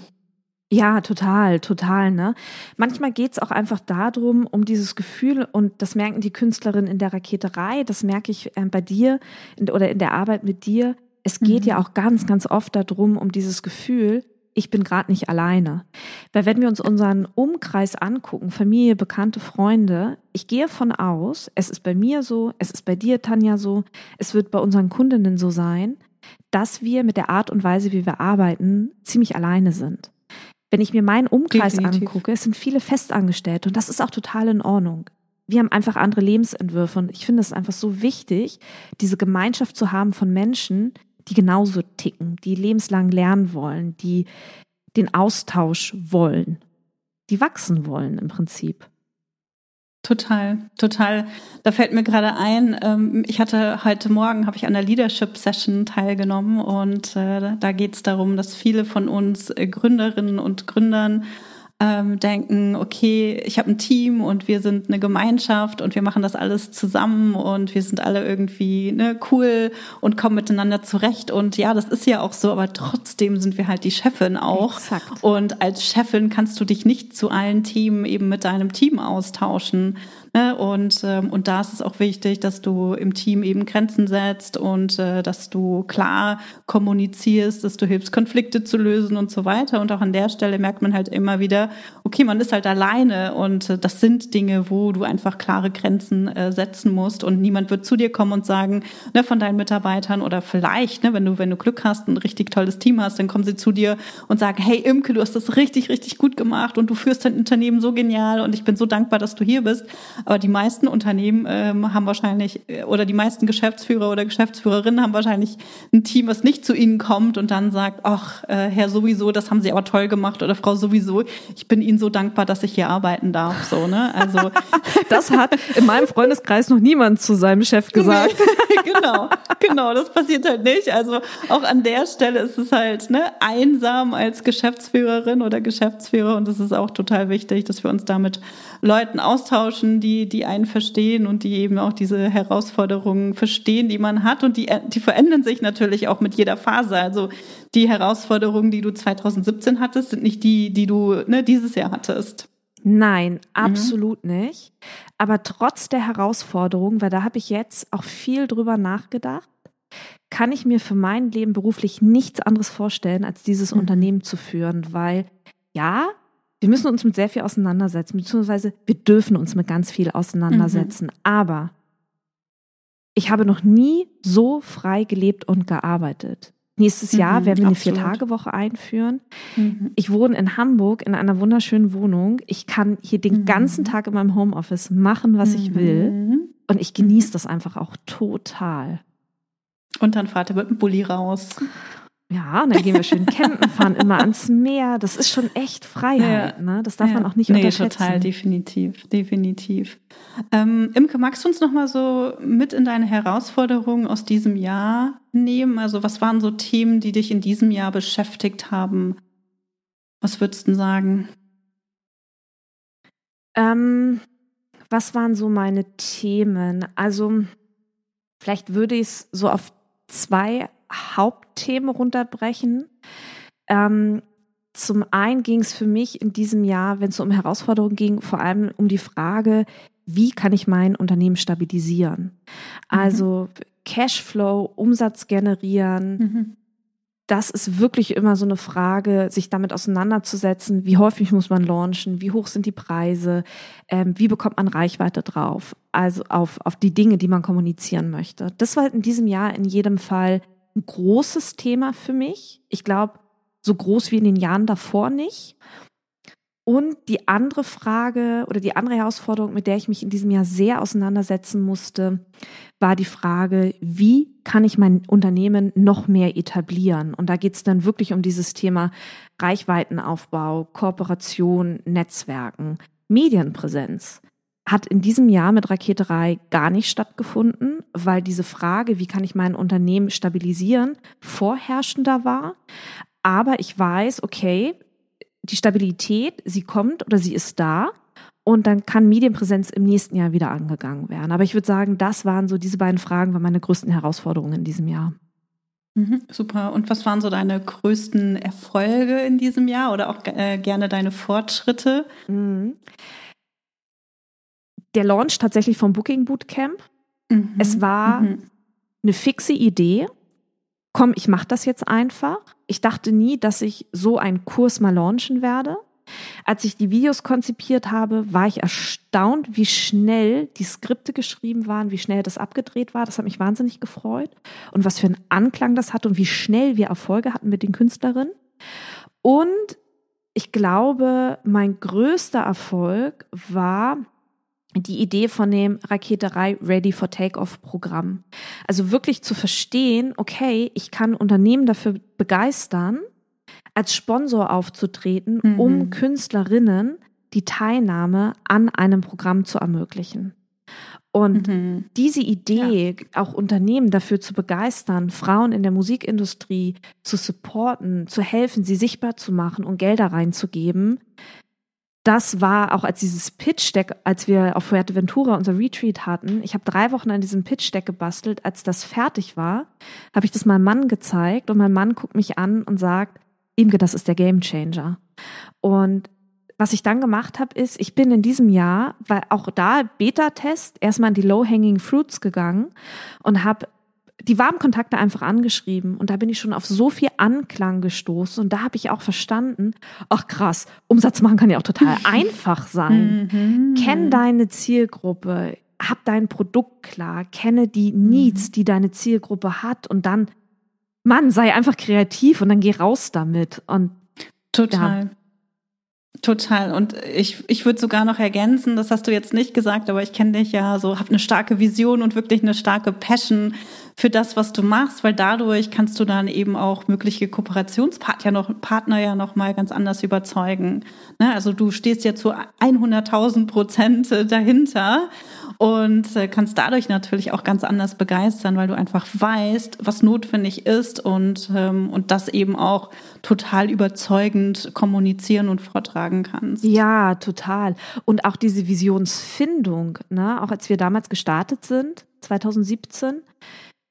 Ja, total, total. Ne? Manchmal geht's auch einfach darum, um dieses Gefühl, und das merken die Künstlerinnen in der Raketerei, das merke ich äh, bei dir in, oder in der Arbeit mit dir. Es geht mhm. ja auch ganz, ganz oft darum, um dieses Gefühl, ich bin gerade nicht alleine. Weil wenn wir uns unseren Umkreis angucken, Familie, Bekannte, Freunde, ich gehe von aus, es ist bei mir so, es ist bei dir, Tanja, so, es wird bei unseren Kundinnen so sein, dass wir mit der Art und Weise, wie wir arbeiten, ziemlich alleine sind. Wenn ich mir meinen Umkreis Definitiv. angucke, es sind viele Festangestellte und das ist auch total in Ordnung. Wir haben einfach andere Lebensentwürfe und ich finde es einfach so wichtig, diese Gemeinschaft zu haben von Menschen, die genauso ticken, die lebenslang lernen wollen, die den Austausch wollen, die wachsen wollen im Prinzip. Total, total. Da fällt mir gerade ein, ähm, ich hatte heute Morgen, habe ich an der Leadership Session teilgenommen und äh, da geht es darum, dass viele von uns äh, Gründerinnen und Gründern ähm, denken, okay, ich habe ein Team und wir sind eine Gemeinschaft und wir machen das alles zusammen und wir sind alle irgendwie ne, cool und kommen miteinander zurecht. Und ja, das ist ja auch so, aber trotzdem sind wir halt die Chefin auch. Exakt. Und als Chefin kannst du dich nicht zu allen Themen eben mit deinem Team austauschen. Ne? Und, ähm, und da ist es auch wichtig, dass du im Team eben Grenzen setzt und äh, dass du klar kommunizierst, dass du hilfst, Konflikte zu lösen und so weiter. Und auch an der Stelle merkt man halt immer wieder, okay, man ist halt alleine und äh, das sind Dinge, wo du einfach klare Grenzen äh, setzen musst und niemand wird zu dir kommen und sagen, ne, von deinen Mitarbeitern oder vielleicht, ne, wenn du, wenn du Glück hast, ein richtig tolles Team hast, dann kommen sie zu dir und sagen, hey Imke, du hast das richtig, richtig gut gemacht und du führst dein Unternehmen so genial und ich bin so dankbar, dass du hier bist. Aber die meisten Unternehmen ähm, haben wahrscheinlich, äh, oder die meisten Geschäftsführer oder Geschäftsführerinnen haben wahrscheinlich ein Team, was nicht zu ihnen kommt und dann sagt, ach, äh, Herr sowieso, das haben Sie aber toll gemacht oder Frau sowieso, ich bin Ihnen so dankbar, dass ich hier arbeiten darf. So, ne? Also das hat in meinem Freundeskreis noch niemand zu seinem Chef gesagt. genau, genau, das passiert halt nicht. Also auch an der Stelle ist es halt ne, einsam als Geschäftsführerin oder Geschäftsführer und es ist auch total wichtig, dass wir uns damit Leuten austauschen, die, die einen verstehen und die eben auch diese Herausforderungen verstehen, die man hat. Und die, die verändern sich natürlich auch mit jeder Phase. Also die Herausforderungen, die du 2017 hattest, sind nicht die, die du ne, dieses Jahr hattest. Nein, mhm. absolut mhm. nicht. Aber trotz der Herausforderungen, weil da habe ich jetzt auch viel drüber nachgedacht, kann ich mir für mein Leben beruflich nichts anderes vorstellen, als dieses mhm. Unternehmen zu führen, weil ja, wir müssen uns mit sehr viel auseinandersetzen, beziehungsweise wir dürfen uns mit ganz viel auseinandersetzen. Mhm. Aber ich habe noch nie so frei gelebt und gearbeitet. Nächstes mhm, Jahr werden wir eine Vier-Tage-Woche einführen. Mhm. Ich wohne in Hamburg in einer wunderschönen Wohnung. Ich kann hier den mhm. ganzen Tag in meinem Homeoffice machen, was ich will. Mhm. Und ich genieße das einfach auch total. Und dann fahrt ihr mit dem Bulli raus. Ja, und dann gehen wir schön campen, fahren immer ans Meer. Das ist schon echt Freiheit, ja. ne? Das darf ja. man auch nicht nee, unterschätzen. total, definitiv, definitiv. Ähm, Imke, magst du uns noch mal so mit in deine Herausforderungen aus diesem Jahr nehmen? Also was waren so Themen, die dich in diesem Jahr beschäftigt haben? Was würdest du sagen? Ähm, was waren so meine Themen? Also vielleicht würde ich es so auf zwei Hauptthemen runterbrechen. Ähm, zum einen ging es für mich in diesem Jahr, wenn es um Herausforderungen ging, vor allem um die Frage, wie kann ich mein Unternehmen stabilisieren? Mhm. Also Cashflow, Umsatz generieren, mhm. das ist wirklich immer so eine Frage, sich damit auseinanderzusetzen, wie häufig muss man launchen, wie hoch sind die Preise, ähm, wie bekommt man Reichweite drauf, also auf, auf die Dinge, die man kommunizieren möchte. Das war in diesem Jahr in jedem Fall ein großes Thema für mich. Ich glaube, so groß wie in den Jahren davor nicht. Und die andere Frage oder die andere Herausforderung, mit der ich mich in diesem Jahr sehr auseinandersetzen musste, war die Frage, wie kann ich mein Unternehmen noch mehr etablieren? Und da geht es dann wirklich um dieses Thema Reichweitenaufbau, Kooperation, Netzwerken, Medienpräsenz. Hat in diesem Jahr mit Raketerei gar nicht stattgefunden, weil diese Frage, wie kann ich mein Unternehmen stabilisieren, vorherrschender war. Aber ich weiß, okay, die Stabilität, sie kommt oder sie ist da. Und dann kann Medienpräsenz im nächsten Jahr wieder angegangen werden. Aber ich würde sagen, das waren so diese beiden Fragen, waren meine größten Herausforderungen in diesem Jahr. Mhm, super. Und was waren so deine größten Erfolge in diesem Jahr oder auch äh, gerne deine Fortschritte? Mhm. Der Launch tatsächlich vom Booking Bootcamp. Mhm. Es war mhm. eine fixe Idee. Komm, ich mache das jetzt einfach. Ich dachte nie, dass ich so einen Kurs mal launchen werde. Als ich die Videos konzipiert habe, war ich erstaunt, wie schnell die Skripte geschrieben waren, wie schnell das abgedreht war. Das hat mich wahnsinnig gefreut. Und was für einen Anklang das hat und wie schnell wir Erfolge hatten mit den Künstlerinnen. Und ich glaube, mein größter Erfolg war, die Idee von dem Raketerei Ready for Takeoff Programm. Also wirklich zu verstehen, okay, ich kann Unternehmen dafür begeistern, als Sponsor aufzutreten, mhm. um Künstlerinnen die Teilnahme an einem Programm zu ermöglichen. Und mhm. diese Idee, ja. auch Unternehmen dafür zu begeistern, Frauen in der Musikindustrie zu supporten, zu helfen, sie sichtbar zu machen und Gelder reinzugeben, das war auch als dieses Pitch-Deck, als wir auf Fuerteventura unser Retreat hatten. Ich habe drei Wochen an diesem Pitch-Deck gebastelt. Als das fertig war, habe ich das meinem Mann gezeigt und mein Mann guckt mich an und sagt, Imke, das ist der Game Changer. Und was ich dann gemacht habe, ist, ich bin in diesem Jahr, weil auch da Beta-Test, erstmal in die Low-Hanging Fruits gegangen und habe die warmen Kontakte einfach angeschrieben und da bin ich schon auf so viel Anklang gestoßen und da habe ich auch verstanden, ach krass, Umsatz machen kann ja auch total einfach sein. Mhm. Kenn deine Zielgruppe, hab dein Produkt klar, kenne die Needs, mhm. die deine Zielgruppe hat und dann, Mann, sei einfach kreativ und dann geh raus damit und Total. Ja. Total. Und ich, ich würde sogar noch ergänzen, das hast du jetzt nicht gesagt, aber ich kenne dich ja so, hab eine starke Vision und wirklich eine starke Passion für das, was du machst, weil dadurch kannst du dann eben auch mögliche Kooperationspartner ja noch, Partner ja noch mal ganz anders überzeugen. Ne? Also du stehst ja zu 100.000 Prozent dahinter und äh, kannst dadurch natürlich auch ganz anders begeistern, weil du einfach weißt, was notwendig ist und, ähm, und das eben auch total überzeugend kommunizieren und vortragen kannst. Ja, total. Und auch diese Visionsfindung, ne? auch als wir damals gestartet sind, 2017,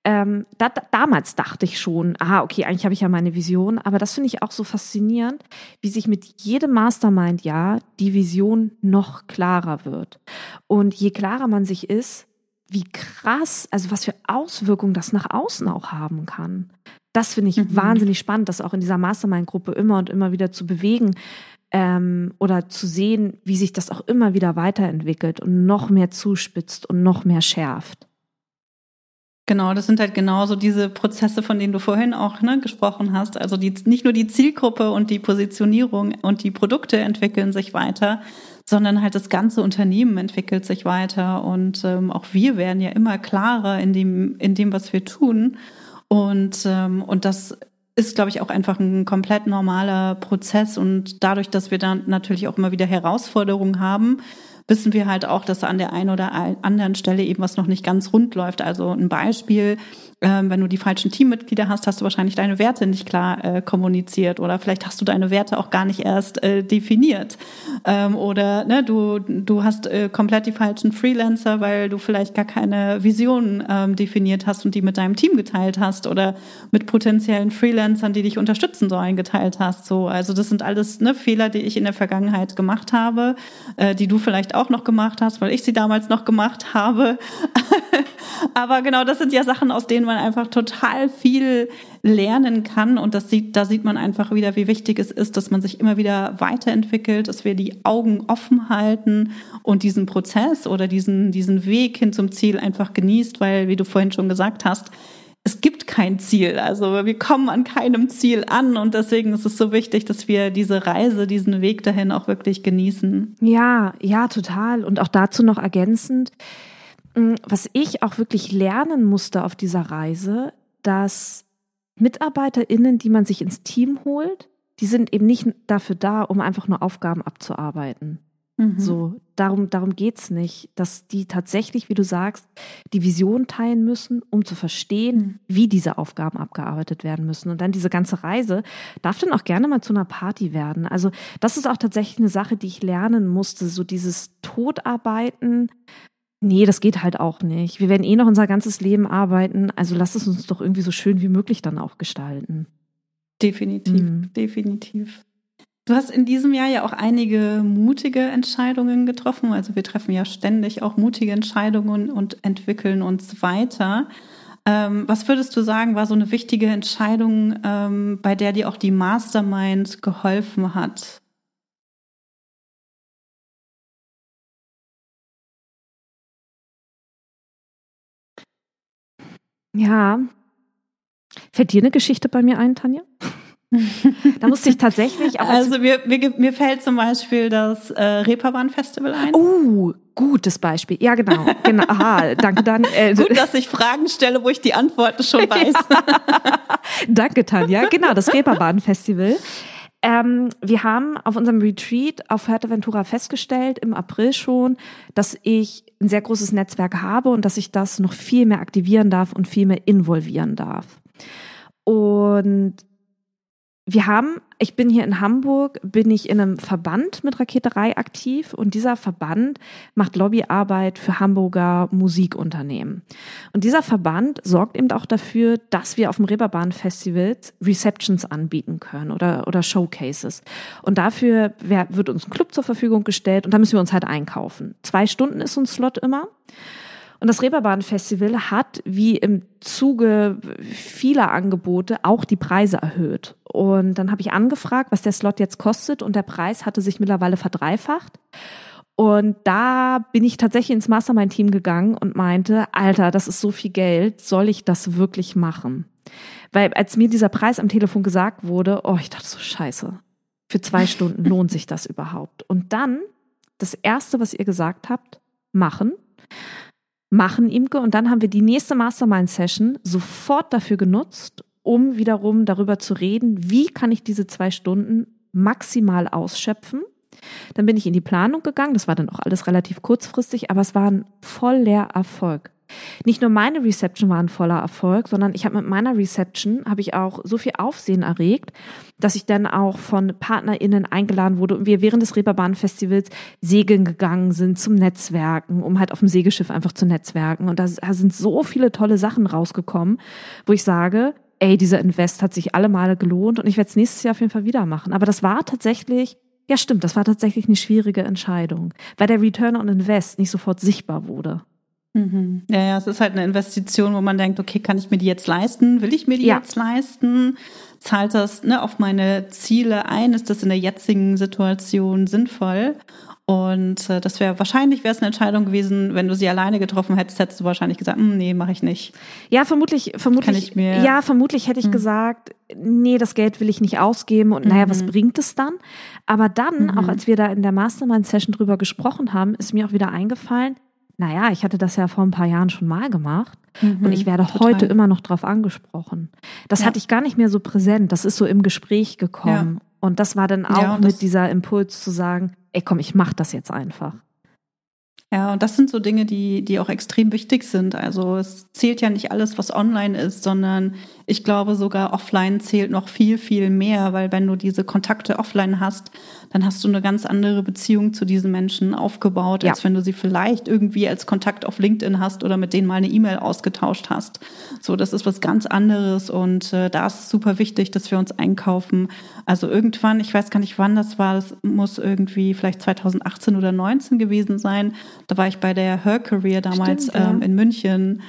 ähm, da, da, damals dachte ich schon, ah, okay, eigentlich habe ich ja meine Vision, aber das finde ich auch so faszinierend, wie sich mit jedem Mastermind ja die Vision noch klarer wird. Und je klarer man sich ist, wie krass, also was für Auswirkungen das nach außen auch haben kann. Das finde ich mhm. wahnsinnig spannend, das auch in dieser Mastermind-Gruppe immer und immer wieder zu bewegen ähm, oder zu sehen, wie sich das auch immer wieder weiterentwickelt und noch mehr zuspitzt und noch mehr schärft. Genau, das sind halt genauso diese Prozesse, von denen du vorhin auch ne, gesprochen hast. Also die, nicht nur die Zielgruppe und die Positionierung und die Produkte entwickeln sich weiter, sondern halt das ganze Unternehmen entwickelt sich weiter und ähm, auch wir werden ja immer klarer in dem, in dem, was wir tun. Und, ähm, und das ist, glaube ich, auch einfach ein komplett normaler Prozess. Und dadurch, dass wir dann natürlich auch immer wieder Herausforderungen haben, wissen wir halt auch, dass an der einen oder anderen Stelle eben was noch nicht ganz rund läuft. Also ein Beispiel, ähm, wenn du die falschen Teammitglieder hast, hast du wahrscheinlich deine Werte nicht klar äh, kommuniziert oder vielleicht hast du deine Werte auch gar nicht erst äh, definiert. Ähm, oder ne, du, du hast äh, komplett die falschen Freelancer, weil du vielleicht gar keine Vision ähm, definiert hast und die mit deinem Team geteilt hast oder mit potenziellen Freelancern, die dich unterstützen sollen, geteilt hast. So, also das sind alles ne, Fehler, die ich in der Vergangenheit gemacht habe, äh, die du vielleicht auch noch gemacht hast, weil ich sie damals noch gemacht habe. Aber genau, das sind ja Sachen, aus denen man einfach total viel lernen kann. Und das sieht, da sieht man einfach wieder, wie wichtig es ist, dass man sich immer wieder weiterentwickelt, dass wir die Augen offen halten und diesen Prozess oder diesen, diesen Weg hin zum Ziel einfach genießt, weil, wie du vorhin schon gesagt hast, es gibt kein Ziel. Also wir kommen an keinem Ziel an und deswegen ist es so wichtig, dass wir diese Reise, diesen Weg dahin auch wirklich genießen. Ja, ja, total. Und auch dazu noch ergänzend, mm, was ich auch wirklich lernen musste auf dieser Reise, dass MitarbeiterInnen, die man sich ins Team holt, die sind eben nicht dafür da, um einfach nur Aufgaben abzuarbeiten. Mhm. So, darum, darum geht's nicht, dass die tatsächlich, wie du sagst, die Vision teilen müssen, um zu verstehen, mhm. wie diese Aufgaben abgearbeitet werden müssen. Und dann diese ganze Reise darf dann auch gerne mal zu einer Party werden. Also, das ist auch tatsächlich eine Sache, die ich lernen musste, so dieses Todarbeiten. Nee, das geht halt auch nicht. Wir werden eh noch unser ganzes Leben arbeiten, also lass es uns doch irgendwie so schön wie möglich dann auch gestalten. Definitiv, mhm. definitiv. Du hast in diesem Jahr ja auch einige mutige Entscheidungen getroffen. Also wir treffen ja ständig auch mutige Entscheidungen und entwickeln uns weiter. Ähm, was würdest du sagen, war so eine wichtige Entscheidung, ähm, bei der dir auch die Mastermind geholfen hat? Ja. Fällt dir eine Geschichte bei mir ein, Tanja? da musste ich tatsächlich. also mir, mir, mir fällt zum Beispiel das äh, Reeperbahn-Festival ein. Oh, gutes Beispiel. Ja, genau. genau. Aha, danke dann. Äh, Gut, dass ich Fragen stelle, wo ich die Antworten schon weiß. danke, Tanja. Genau, das Reeperbahn-Festival. Ähm, wir haben auf unserem Retreat auf Fuerteventura festgestellt, im April schon, dass ich ein sehr großes Netzwerk habe und dass ich das noch viel mehr aktivieren darf und viel mehr involvieren darf. Und wir haben, ich bin hier in Hamburg, bin ich in einem Verband mit Raketerei aktiv und dieser Verband macht Lobbyarbeit für Hamburger Musikunternehmen. Und dieser Verband sorgt eben auch dafür, dass wir auf dem Reeperbahn Festival Receptions anbieten können oder, oder Showcases. Und dafür wird uns ein Club zur Verfügung gestellt und da müssen wir uns halt einkaufen. Zwei Stunden ist ein Slot immer. Und das Reeperbahn-Festival hat, wie im Zuge vieler Angebote, auch die Preise erhöht. Und dann habe ich angefragt, was der Slot jetzt kostet und der Preis hatte sich mittlerweile verdreifacht. Und da bin ich tatsächlich ins Mastermind-Team gegangen und meinte, Alter, das ist so viel Geld, soll ich das wirklich machen? Weil als mir dieser Preis am Telefon gesagt wurde, oh, ich dachte so, scheiße, für zwei Stunden lohnt sich das überhaupt? Und dann, das Erste, was ihr gesagt habt, machen machen, Imke. Und dann haben wir die nächste Mastermind-Session sofort dafür genutzt, um wiederum darüber zu reden, wie kann ich diese zwei Stunden maximal ausschöpfen. Dann bin ich in die Planung gegangen. Das war dann auch alles relativ kurzfristig, aber es war ein voller Erfolg. Nicht nur meine Reception war ein voller Erfolg, sondern ich habe mit meiner Reception habe ich auch so viel Aufsehen erregt, dass ich dann auch von PartnerInnen eingeladen wurde und wir während des Reeperbahn-Festivals segeln gegangen sind zum Netzwerken, um halt auf dem Segelschiff einfach zu netzwerken. Und da sind so viele tolle Sachen rausgekommen, wo ich sage, ey, dieser Invest hat sich alle Male gelohnt und ich werde es nächstes Jahr auf jeden Fall wieder machen. Aber das war tatsächlich ja, stimmt, das war tatsächlich eine schwierige Entscheidung, weil der Return on Invest nicht sofort sichtbar wurde. Mhm. Ja, ja, es ist halt eine Investition, wo man denkt, okay, kann ich mir die jetzt leisten? Will ich mir die ja. jetzt leisten? Zahlt das ne, auf meine Ziele ein? Ist das in der jetzigen Situation sinnvoll? Und äh, das wäre wahrscheinlich wäre es eine Entscheidung gewesen, wenn du sie alleine getroffen hättest, hättest du wahrscheinlich gesagt, hm, nee, mache ich nicht. Ja, vermutlich, vermutlich. Mir, ja, vermutlich hätte ich hm. gesagt, nee, das Geld will ich nicht ausgeben und naja, was mhm. bringt es dann? Aber dann, mhm. auch als wir da in der Mastermind-Session drüber gesprochen haben, ist mir auch wieder eingefallen, naja, ich hatte das ja vor ein paar Jahren schon mal gemacht mhm, und ich werde total. heute immer noch drauf angesprochen. Das ja. hatte ich gar nicht mehr so präsent. Das ist so im Gespräch gekommen. Ja. Und das war dann auch ja, mit dieser Impuls zu sagen, ey komm, ich mach das jetzt einfach. Ja, und das sind so Dinge, die, die auch extrem wichtig sind. Also es zählt ja nicht alles, was online ist, sondern ich glaube sogar offline zählt noch viel, viel mehr, weil wenn du diese Kontakte offline hast, dann hast du eine ganz andere Beziehung zu diesen Menschen aufgebaut, ja. als wenn du sie vielleicht irgendwie als Kontakt auf LinkedIn hast oder mit denen mal eine E-Mail ausgetauscht hast. So, das ist was ganz anderes und äh, da ist es super wichtig, dass wir uns einkaufen. Also irgendwann, ich weiß gar nicht wann das war, das muss irgendwie vielleicht 2018 oder 19 gewesen sein. Da war ich bei der Her Career damals Stimmt, ja. ähm, in München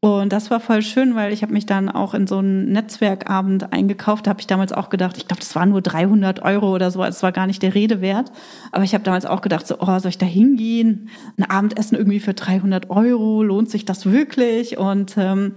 und das war voll schön, weil ich habe mich dann auch in so einen Netzwerkabend eingekauft. Da habe ich damals auch gedacht, ich glaube, das waren nur 300 Euro oder so. Es war gar nicht der Rede wert. Aber ich habe damals auch gedacht, so, oh, soll ich da hingehen? Ein Abendessen irgendwie für 300 Euro? Lohnt sich das wirklich? Und ähm,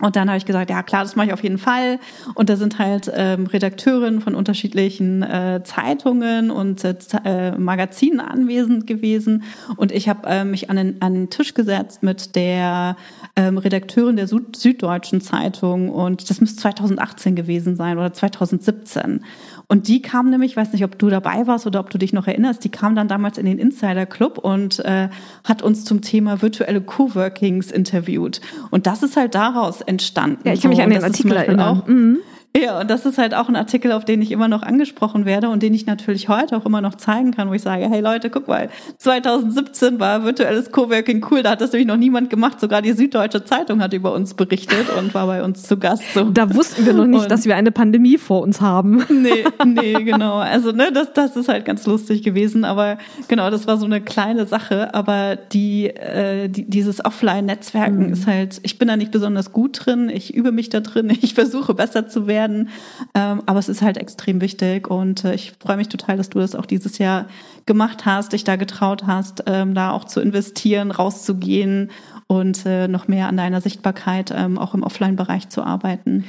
und dann habe ich gesagt, ja klar, das mache ich auf jeden Fall. Und da sind halt ähm, Redakteurinnen von unterschiedlichen äh, Zeitungen und äh, äh, Magazinen anwesend gewesen. Und ich habe äh, mich an den, an den Tisch gesetzt mit der ähm, Redakteurin der Süd Süddeutschen Zeitung. Und das müsste 2018 gewesen sein oder 2017. Und die kam nämlich, ich weiß nicht, ob du dabei warst oder ob du dich noch erinnerst, die kam dann damals in den Insider Club und äh, hat uns zum Thema virtuelle Coworkings interviewt. Und das ist halt daraus entstanden. Ja, ich kann mich an den Artikel erinnern. Auch, mhm. Ja, und das ist halt auch ein Artikel, auf den ich immer noch angesprochen werde und den ich natürlich heute auch immer noch zeigen kann, wo ich sage, hey Leute, guck mal, 2017 war virtuelles Coworking cool, da hat das nämlich noch niemand gemacht, sogar die Süddeutsche Zeitung hat über uns berichtet und war bei uns zu Gast. So. Da wussten wir noch nicht, und dass wir eine Pandemie vor uns haben. Nee, nee, genau. Also, ne, das, das ist halt ganz lustig gewesen, aber genau, das war so eine kleine Sache, aber die, äh, die dieses Offline-Netzwerken mhm. ist halt, ich bin da nicht besonders gut drin, ich übe mich da drin, ich versuche besser zu werden werden. Ähm, aber es ist halt extrem wichtig und äh, ich freue mich total, dass du das auch dieses Jahr gemacht hast, dich da getraut hast, ähm, da auch zu investieren, rauszugehen und äh, noch mehr an deiner Sichtbarkeit ähm, auch im Offline-Bereich zu arbeiten.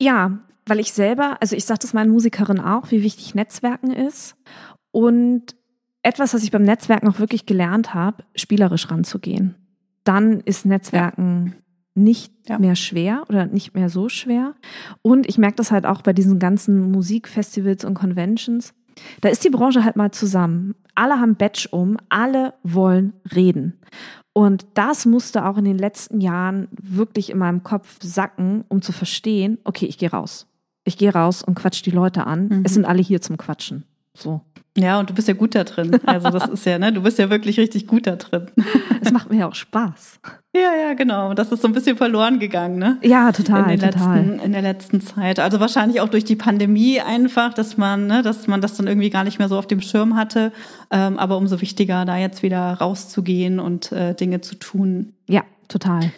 Ja, weil ich selber, also ich sage das meinen Musikerinnen auch, wie wichtig Netzwerken ist. Und etwas, was ich beim Netzwerken auch wirklich gelernt habe, spielerisch ranzugehen. Dann ist Netzwerken nicht ja. mehr schwer oder nicht mehr so schwer. Und ich merke das halt auch bei diesen ganzen Musikfestivals und Conventions. Da ist die Branche halt mal zusammen. Alle haben Badge um, alle wollen reden. Und das musste auch in den letzten Jahren wirklich in meinem Kopf sacken, um zu verstehen, okay, ich gehe raus. Ich gehe raus und quatsch die Leute an. Mhm. Es sind alle hier zum Quatschen. So. Ja, und du bist ja gut da drin. Also das ist ja, ne, du bist ja wirklich richtig gut da drin. Es macht mir ja auch Spaß. Ja, ja, genau. Das ist so ein bisschen verloren gegangen, ne? Ja, total, in total. Letzten, in der letzten Zeit. Also wahrscheinlich auch durch die Pandemie einfach, dass man, ne, dass man das dann irgendwie gar nicht mehr so auf dem Schirm hatte. Ähm, aber umso wichtiger, da jetzt wieder rauszugehen und äh, Dinge zu tun. Ja, total.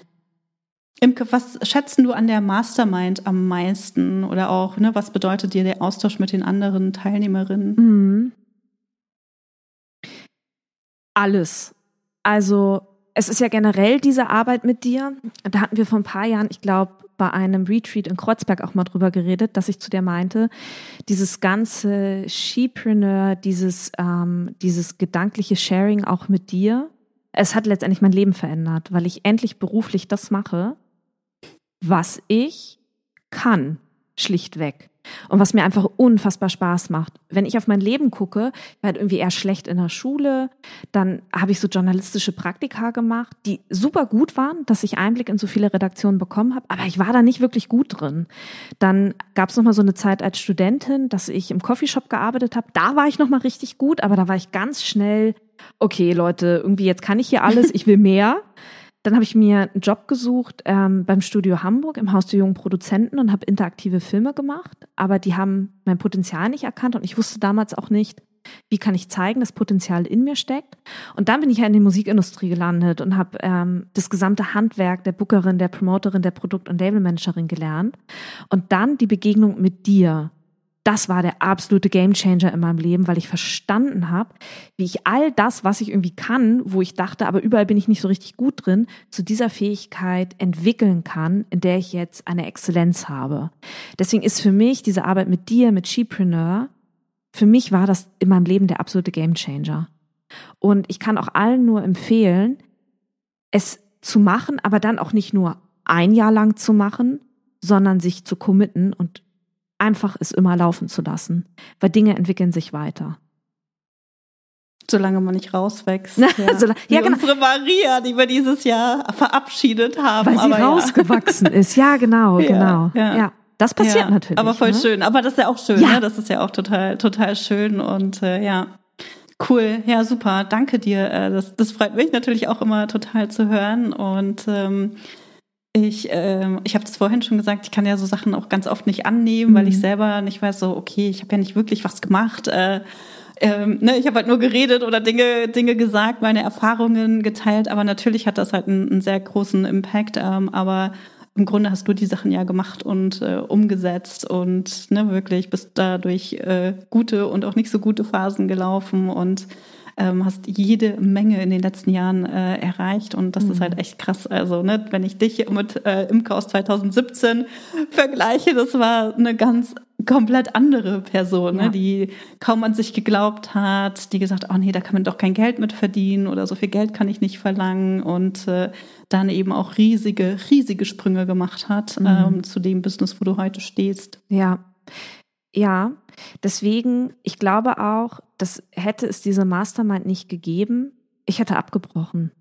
Imke, was schätzen du an der Mastermind am meisten? Oder auch, ne, was bedeutet dir der Austausch mit den anderen Teilnehmerinnen? Mhm alles. Also es ist ja generell diese Arbeit mit dir. Da hatten wir vor ein paar Jahren, ich glaube, bei einem Retreat in Kreuzberg auch mal drüber geredet, dass ich zu dir meinte, dieses ganze Shepreneur, dieses, ähm, dieses gedankliche Sharing auch mit dir, es hat letztendlich mein Leben verändert, weil ich endlich beruflich das mache, was ich kann, schlichtweg. Und was mir einfach unfassbar Spaß macht. Wenn ich auf mein Leben gucke, ich war halt irgendwie eher schlecht in der Schule, dann habe ich so journalistische Praktika gemacht, die super gut waren, dass ich Einblick in so viele Redaktionen bekommen habe, aber ich war da nicht wirklich gut drin. Dann gab es nochmal so eine Zeit als Studentin, dass ich im Coffeeshop gearbeitet habe. Da war ich nochmal richtig gut, aber da war ich ganz schnell, okay Leute, irgendwie jetzt kann ich hier alles, ich will mehr. Dann habe ich mir einen Job gesucht ähm, beim Studio Hamburg im Haus der jungen Produzenten und habe interaktive Filme gemacht. Aber die haben mein Potenzial nicht erkannt und ich wusste damals auch nicht, wie kann ich zeigen, dass Potenzial in mir steckt. Und dann bin ich ja in die Musikindustrie gelandet und habe ähm, das gesamte Handwerk der Bookerin, der Promoterin, der Produkt- und Labelmanagerin gelernt. Und dann die Begegnung mit dir, das war der absolute Gamechanger in meinem Leben, weil ich verstanden habe, wie ich all das, was ich irgendwie kann, wo ich dachte, aber überall bin ich nicht so richtig gut drin, zu dieser Fähigkeit entwickeln kann, in der ich jetzt eine Exzellenz habe. Deswegen ist für mich diese Arbeit mit dir, mit Shepreneur, für mich war das in meinem Leben der absolute Gamechanger. Und ich kann auch allen nur empfehlen, es zu machen, aber dann auch nicht nur ein Jahr lang zu machen, sondern sich zu committen und einfach es immer laufen zu lassen, weil Dinge entwickeln sich weiter. Solange man nicht rauswächst. ja, ja genau. Unsere Maria, die wir dieses Jahr verabschiedet haben. Weil sie rausgewachsen ja. ist. Ja, genau, genau. Ja. Das passiert natürlich. Aber voll ne? schön. Aber das ist ja auch schön, ja. Ne? Das ist ja auch total, total schön. Und äh, ja, cool. Ja, super. Danke dir. Äh, das, das freut mich natürlich auch immer total zu hören. Und ähm, ich, äh, ich habe das vorhin schon gesagt, ich kann ja so Sachen auch ganz oft nicht annehmen, mhm. weil ich mhm. selber nicht weiß, so, okay, ich habe ja nicht wirklich was gemacht. Äh, ähm, ne, ich habe halt nur geredet oder Dinge, Dinge gesagt, meine Erfahrungen geteilt, aber natürlich hat das halt einen, einen sehr großen Impact. Ähm, aber im Grunde hast du die Sachen ja gemacht und äh, umgesetzt und ne, wirklich bist dadurch äh, gute und auch nicht so gute Phasen gelaufen und ähm, hast jede Menge in den letzten Jahren äh, erreicht und das mhm. ist halt echt krass. Also, ne, wenn ich dich mit äh, Imke aus 2017 vergleiche, das war eine ganz komplett andere Person, ne, ja. ne, die kaum an sich geglaubt hat, die gesagt, oh nee, da kann man doch kein Geld mit verdienen oder so viel Geld kann ich nicht verlangen und äh, dann eben auch riesige, riesige Sprünge gemacht hat mhm. ähm, zu dem Business, wo du heute stehst. Ja, ja, deswegen, ich glaube auch, dass hätte es diese Mastermind nicht gegeben, ich hätte abgebrochen.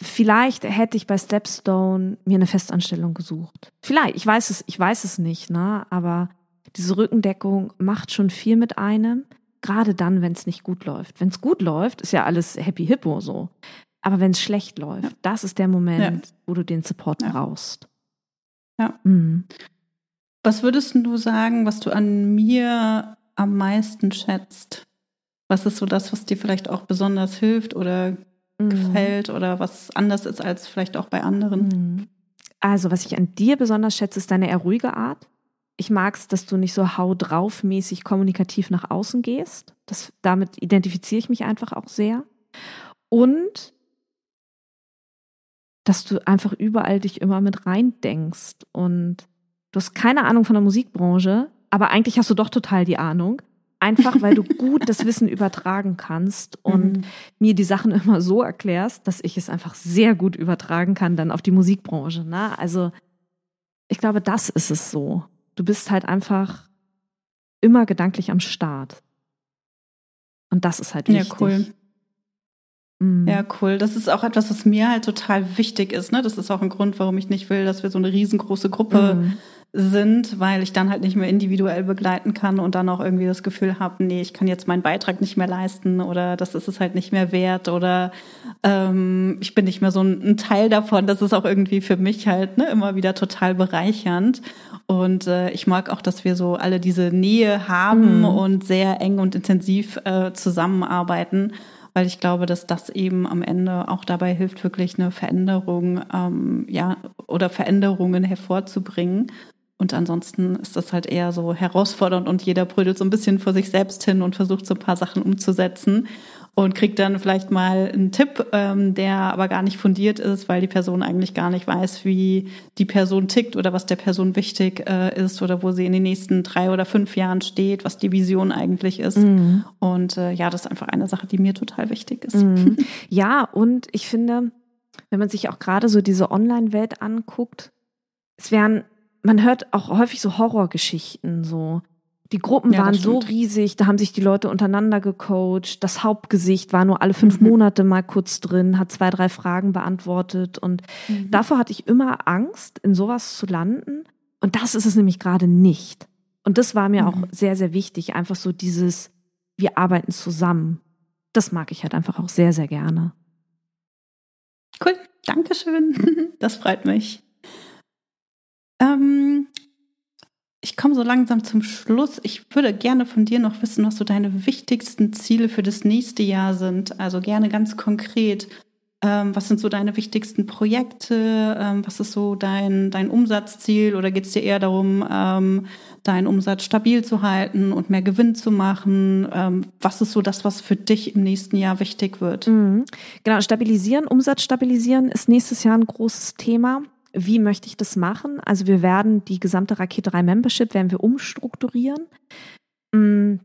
Vielleicht hätte ich bei Stepstone mir eine Festanstellung gesucht. Vielleicht, ich weiß es, ich weiß es nicht, ne? Aber diese Rückendeckung macht schon viel mit einem, gerade dann, wenn es nicht gut läuft. Wenn es gut läuft, ist ja alles happy hippo so. Aber wenn es schlecht läuft, ja. das ist der Moment, ja. wo du den Support ja. brauchst. Ja. Mhm. Was würdest du sagen, was du an mir am meisten schätzt? Was ist so das, was dir vielleicht auch besonders hilft oder mhm. gefällt oder was anders ist als vielleicht auch bei anderen? Mhm. Also, was ich an dir besonders schätze, ist deine eher ruhige Art. Ich mag es, dass du nicht so hau drauf mäßig kommunikativ nach außen gehst. Das, damit identifiziere ich mich einfach auch sehr. Und dass du einfach überall dich immer mit reindenkst und du hast keine Ahnung von der Musikbranche, aber eigentlich hast du doch total die Ahnung. Einfach weil du gut das Wissen übertragen kannst und mhm. mir die Sachen immer so erklärst, dass ich es einfach sehr gut übertragen kann dann auf die Musikbranche. Ne? Also ich glaube, das ist es so. Du bist halt einfach immer gedanklich am Start. Und das ist halt wichtig. Ja, cool. Mhm. Ja, cool. Das ist auch etwas, was mir halt total wichtig ist. Ne? Das ist auch ein Grund, warum ich nicht will, dass wir so eine riesengroße Gruppe mhm sind, weil ich dann halt nicht mehr individuell begleiten kann und dann auch irgendwie das Gefühl habe, nee, ich kann jetzt meinen Beitrag nicht mehr leisten oder das ist es halt nicht mehr wert oder ähm, ich bin nicht mehr so ein, ein, Teil davon. Das ist auch irgendwie für mich halt ne, immer wieder total bereichernd. Und äh, ich mag auch, dass wir so alle diese Nähe haben mhm. und sehr eng und intensiv äh, zusammenarbeiten weil ich glaube, dass das eben am Ende auch dabei hilft, wirklich eine Veränderung, ähm, ja, oder Veränderungen hervorzubringen. Und ansonsten ist das halt eher so herausfordernd und jeder brödelt so ein bisschen vor sich selbst hin und versucht so ein paar Sachen umzusetzen und kriegt dann vielleicht mal einen Tipp, ähm, der aber gar nicht fundiert ist, weil die Person eigentlich gar nicht weiß, wie die Person tickt oder was der Person wichtig äh, ist oder wo sie in den nächsten drei oder fünf Jahren steht, was die Vision eigentlich ist. Mhm. Und äh, ja, das ist einfach eine Sache, die mir total wichtig ist. Mhm. Ja, und ich finde, wenn man sich auch gerade so diese Online-Welt anguckt, es werden man hört auch häufig so Horrorgeschichten, so. Die Gruppen ja, waren so riesig, da haben sich die Leute untereinander gecoacht. Das Hauptgesicht war nur alle fünf mhm. Monate mal kurz drin, hat zwei, drei Fragen beantwortet. Und mhm. davor hatte ich immer Angst, in sowas zu landen. Und das ist es nämlich gerade nicht. Und das war mir mhm. auch sehr, sehr wichtig. Einfach so dieses, wir arbeiten zusammen. Das mag ich halt einfach auch sehr, sehr gerne. Cool, Dankeschön. Das freut mich. Ähm, ich komme so langsam zum Schluss. Ich würde gerne von dir noch wissen, was so deine wichtigsten Ziele für das nächste Jahr sind. Also gerne ganz konkret. Ähm, was sind so deine wichtigsten Projekte? Ähm, was ist so dein, dein Umsatzziel? Oder geht es dir eher darum, ähm, deinen Umsatz stabil zu halten und mehr Gewinn zu machen? Ähm, was ist so das, was für dich im nächsten Jahr wichtig wird? Mhm. Genau, stabilisieren, Umsatz stabilisieren ist nächstes Jahr ein großes Thema wie möchte ich das machen? Also wir werden die gesamte Rakete 3 Membership werden wir umstrukturieren. Mm,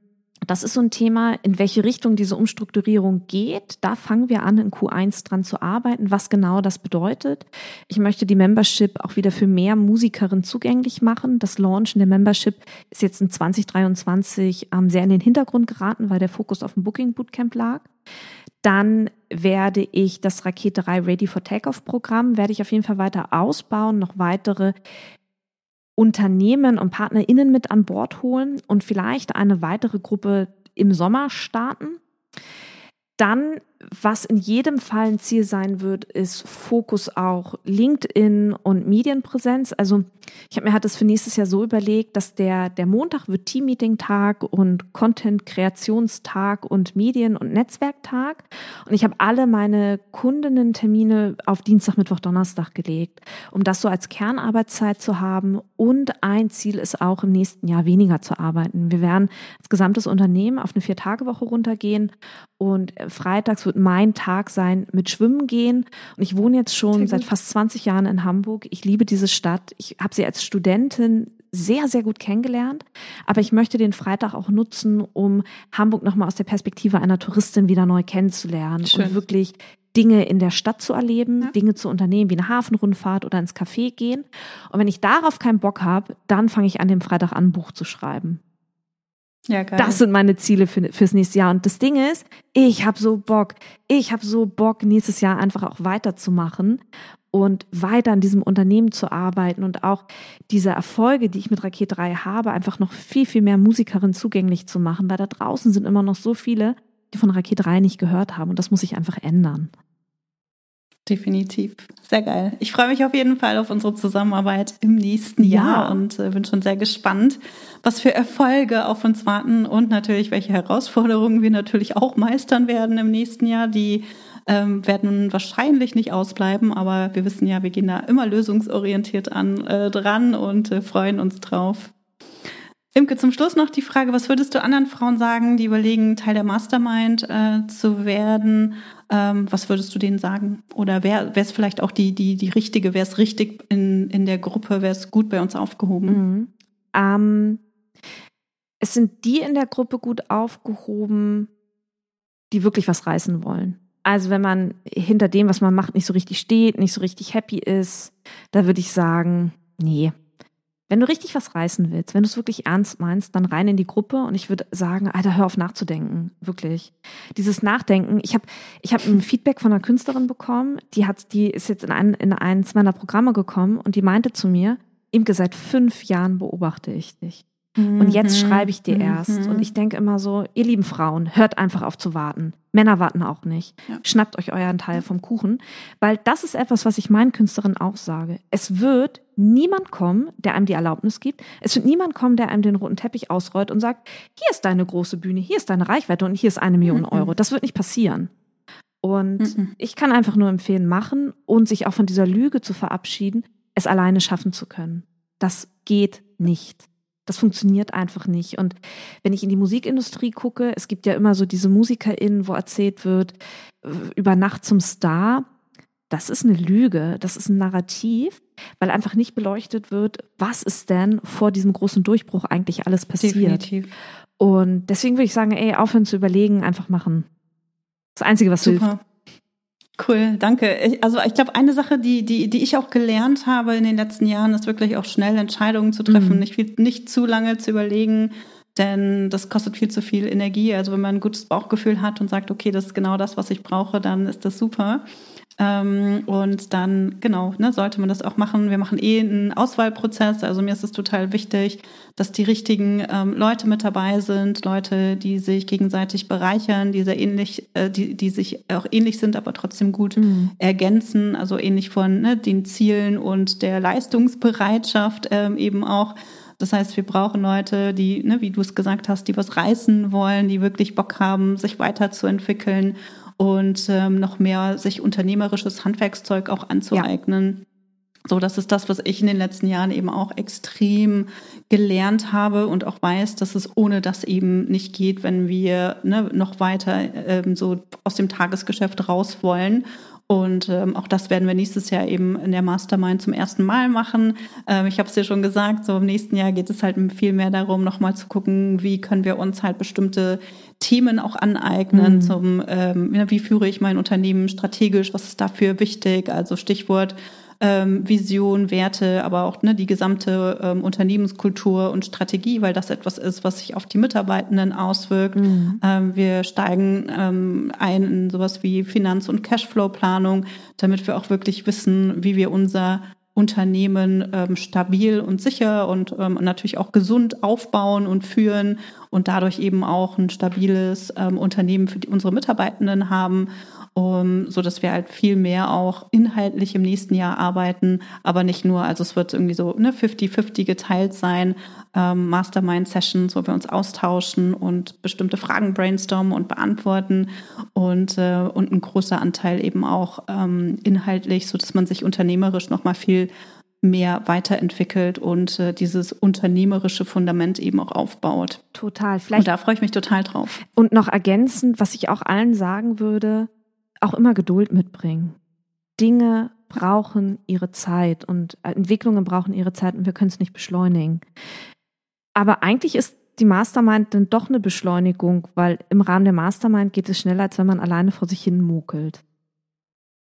Das ist so ein Thema, in welche Richtung diese Umstrukturierung geht. Da fangen wir an, in Q1 dran zu arbeiten, was genau das bedeutet. Ich möchte die Membership auch wieder für mehr Musikerinnen zugänglich machen. Das Launchen der Membership ist jetzt in 2023 ähm, sehr in den Hintergrund geraten, weil der Fokus auf dem Booking Bootcamp lag. Dann werde ich das Raketerei Ready for Takeoff Programm, werde ich auf jeden Fall weiter ausbauen, noch weitere Unternehmen und PartnerInnen mit an Bord holen und vielleicht eine weitere Gruppe im Sommer starten. Dann, was in jedem Fall ein Ziel sein wird, ist Fokus auch LinkedIn und Medienpräsenz. Also ich habe mir halt das für nächstes Jahr so überlegt, dass der, der Montag wird Teammeeting-Tag und Content-Kreationstag und Medien- und Netzwerktag. Und ich habe alle meine Kundinnen-Termine auf Dienstag, Mittwoch, Donnerstag gelegt, um das so als Kernarbeitszeit zu haben. Und ein Ziel ist auch im nächsten Jahr weniger zu arbeiten. Wir werden als gesamtes Unternehmen auf eine Vier-Tage-Woche runtergehen und freitags wird mein Tag sein mit Schwimmen gehen. Und ich wohne jetzt schon seit fast 20 Jahren in Hamburg. Ich liebe diese Stadt. Ich habe sie als Studentin sehr, sehr gut kennengelernt. Aber ich möchte den Freitag auch nutzen, um Hamburg nochmal aus der Perspektive einer Touristin wieder neu kennenzulernen Schön. und wirklich Dinge in der Stadt zu erleben, ja. Dinge zu unternehmen, wie eine Hafenrundfahrt oder ins Café gehen. Und wenn ich darauf keinen Bock habe, dann fange ich an, dem Freitag an, ein Buch zu schreiben. Ja, geil. Das sind meine Ziele für, fürs nächste Jahr. Und das Ding ist, ich habe so Bock, ich habe so Bock, nächstes Jahr einfach auch weiterzumachen und weiter an diesem Unternehmen zu arbeiten und auch diese Erfolge, die ich mit Raket 3 habe, einfach noch viel, viel mehr Musikerinnen zugänglich zu machen, weil da draußen sind immer noch so viele, die von Raket 3 nicht gehört haben und das muss sich einfach ändern. Definitiv. Sehr geil. Ich freue mich auf jeden Fall auf unsere Zusammenarbeit im nächsten Jahr ja. und äh, bin schon sehr gespannt, was für Erfolge auf uns warten und natürlich, welche Herausforderungen wir natürlich auch meistern werden im nächsten Jahr. Die ähm, werden wahrscheinlich nicht ausbleiben, aber wir wissen ja, wir gehen da immer lösungsorientiert an äh, dran und äh, freuen uns drauf. Imke, zum Schluss noch die Frage, was würdest du anderen Frauen sagen, die überlegen, Teil der Mastermind äh, zu werden? Ähm, was würdest du denen sagen? Oder wer wäre es vielleicht auch die, die, die richtige, wäre es richtig in, in der Gruppe, wäre es gut bei uns aufgehoben? Mhm. Ähm, es sind die in der Gruppe gut aufgehoben, die wirklich was reißen wollen. Also wenn man hinter dem, was man macht, nicht so richtig steht, nicht so richtig happy ist, da würde ich sagen, nee, wenn du richtig was reißen willst, wenn du es wirklich ernst meinst, dann rein in die Gruppe und ich würde sagen, Alter, hör auf nachzudenken, wirklich. Dieses Nachdenken, ich habe ich hab ein Feedback von einer Künstlerin bekommen, die hat, die ist jetzt in, ein, in eins meiner Programme gekommen und die meinte zu mir, Imke, seit fünf Jahren beobachte ich dich. Und jetzt mhm. schreibe ich dir erst. Und mhm. ich denke immer so, ihr lieben Frauen, hört einfach auf zu warten. Männer warten auch nicht. Ja. Schnappt euch euren Teil vom Kuchen. Weil das ist etwas, was ich meinen Künstlerinnen auch sage. Es wird niemand kommen, der einem die Erlaubnis gibt. Es wird niemand kommen, der einem den roten Teppich ausrollt und sagt, hier ist deine große Bühne, hier ist deine Reichweite und hier ist eine Million mhm. Euro. Das wird nicht passieren. Und mhm. ich kann einfach nur empfehlen, machen und sich auch von dieser Lüge zu verabschieden, es alleine schaffen zu können. Das geht nicht. Das funktioniert einfach nicht. Und wenn ich in die Musikindustrie gucke, es gibt ja immer so diese MusikerInnen, wo erzählt wird, über Nacht zum Star. Das ist eine Lüge, das ist ein Narrativ, weil einfach nicht beleuchtet wird, was ist denn vor diesem großen Durchbruch eigentlich alles passiert. Definitiv. Und deswegen würde ich sagen, ey, aufhören zu überlegen, einfach machen. Das Einzige, was Super. hilft. Cool, danke. Ich, also ich glaube, eine Sache, die, die, die ich auch gelernt habe in den letzten Jahren, ist wirklich auch schnell Entscheidungen zu treffen, mhm. nicht, nicht zu lange zu überlegen, denn das kostet viel zu viel Energie. Also wenn man ein gutes Bauchgefühl hat und sagt, okay, das ist genau das, was ich brauche, dann ist das super. Ähm, und dann, genau, ne, sollte man das auch machen. Wir machen eh einen Auswahlprozess. Also mir ist es total wichtig, dass die richtigen ähm, Leute mit dabei sind, Leute, die sich gegenseitig bereichern, die sehr ähnlich, äh, die, die sich auch ähnlich sind, aber trotzdem gut mhm. ergänzen. Also ähnlich von ne, den Zielen und der Leistungsbereitschaft ähm, eben auch. Das heißt, wir brauchen Leute, die, ne, wie du es gesagt hast, die was reißen wollen, die wirklich Bock haben, sich weiterzuentwickeln und ähm, noch mehr sich unternehmerisches Handwerkszeug auch anzueignen. Ja. So, das ist das, was ich in den letzten Jahren eben auch extrem gelernt habe und auch weiß, dass es ohne das eben nicht geht, wenn wir ne, noch weiter ähm, so aus dem Tagesgeschäft raus wollen Und ähm, auch das werden wir nächstes Jahr eben in der Mastermind zum ersten Mal machen. Ähm, ich habe es dir schon gesagt, so im nächsten Jahr geht es halt viel mehr darum, nochmal zu gucken, wie können wir uns halt bestimmte Themen auch aneignen, mhm. zum ähm, wie führe ich mein Unternehmen strategisch, was ist dafür wichtig, also Stichwort ähm, Vision, Werte, aber auch ne, die gesamte ähm, Unternehmenskultur und Strategie, weil das etwas ist, was sich auf die Mitarbeitenden auswirkt. Mhm. Ähm, wir steigen ähm, ein in sowas wie Finanz- und Cashflow-Planung, damit wir auch wirklich wissen, wie wir unser Unternehmen ähm, stabil und sicher und ähm, natürlich auch gesund aufbauen und führen und dadurch eben auch ein stabiles ähm, Unternehmen für die, unsere Mitarbeitenden haben um, so dass wir halt viel mehr auch inhaltlich im nächsten Jahr arbeiten, aber nicht nur, also es wird irgendwie so ne 50-50 geteilt sein, ähm, Mastermind-Sessions, wo wir uns austauschen und bestimmte Fragen brainstormen und beantworten und, äh, und ein großer Anteil eben auch ähm, inhaltlich, so dass man sich unternehmerisch nochmal viel mehr weiterentwickelt und äh, dieses unternehmerische Fundament eben auch aufbaut. Total. Vielleicht. Und da freue ich mich total drauf. Und noch ergänzend, was ich auch allen sagen würde, auch immer Geduld mitbringen. Dinge brauchen ihre Zeit und äh, Entwicklungen brauchen ihre Zeit und wir können es nicht beschleunigen. Aber eigentlich ist die Mastermind dann doch eine Beschleunigung, weil im Rahmen der Mastermind geht es schneller, als wenn man alleine vor sich hin muckelt.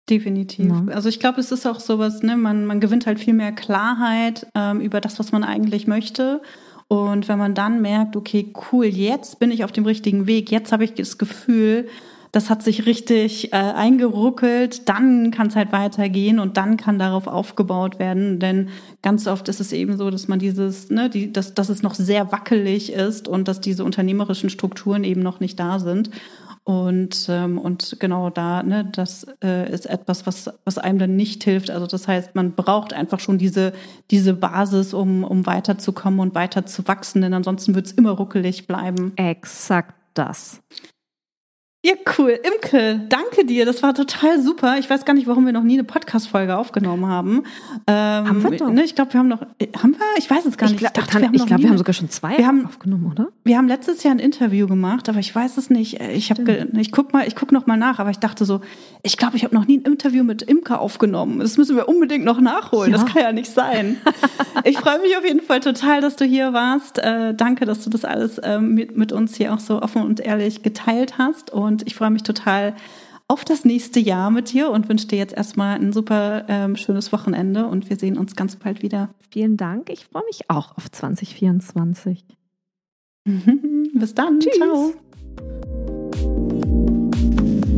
Definitiv. Ja. Also ich glaube, es ist auch sowas, ne, man, man gewinnt halt viel mehr Klarheit ähm, über das, was man eigentlich möchte. Und wenn man dann merkt, okay, cool, jetzt bin ich auf dem richtigen Weg, jetzt habe ich das Gefühl, das hat sich richtig äh, eingeruckelt, dann kann es halt weitergehen und dann kann darauf aufgebaut werden. Denn ganz oft ist es eben so, dass man dieses, ne, die, dass, dass es noch sehr wackelig ist und dass diese unternehmerischen Strukturen eben noch nicht da sind. Und, ähm, und genau da, ne, das äh, ist etwas, was, was einem dann nicht hilft. Also das heißt, man braucht einfach schon diese, diese Basis, um, um weiterzukommen und weiter zu wachsen, denn ansonsten wird es immer ruckelig bleiben. Exakt das. Ja, cool. Imke, danke dir. Das war total super. Ich weiß gar nicht, warum wir noch nie eine Podcast-Folge aufgenommen haben. Ähm, haben wir doch. Ne, ich glaube, wir haben noch. Äh, haben wir? Ich weiß es gar nicht. Ich, glaub, ich dachte, wir haben, ich glaub, wir haben sogar schon zwei haben, aufgenommen, oder? Wir haben letztes Jahr ein Interview gemacht, aber ich weiß es nicht. Ich habe, ich guck mal, ich guck noch mal nach. Aber ich dachte so, ich glaube, ich habe noch nie ein Interview mit Imke aufgenommen. Das müssen wir unbedingt noch nachholen. Ja. Das kann ja nicht sein. ich freue mich auf jeden Fall total, dass du hier warst. Äh, danke, dass du das alles äh, mit, mit uns hier auch so offen und ehrlich geteilt hast und und ich freue mich total auf das nächste Jahr mit dir und wünsche dir jetzt erstmal ein super ähm, schönes Wochenende und wir sehen uns ganz bald wieder. Vielen Dank. Ich freue mich auch auf 2024. Bis dann. Tschüss. Ciao.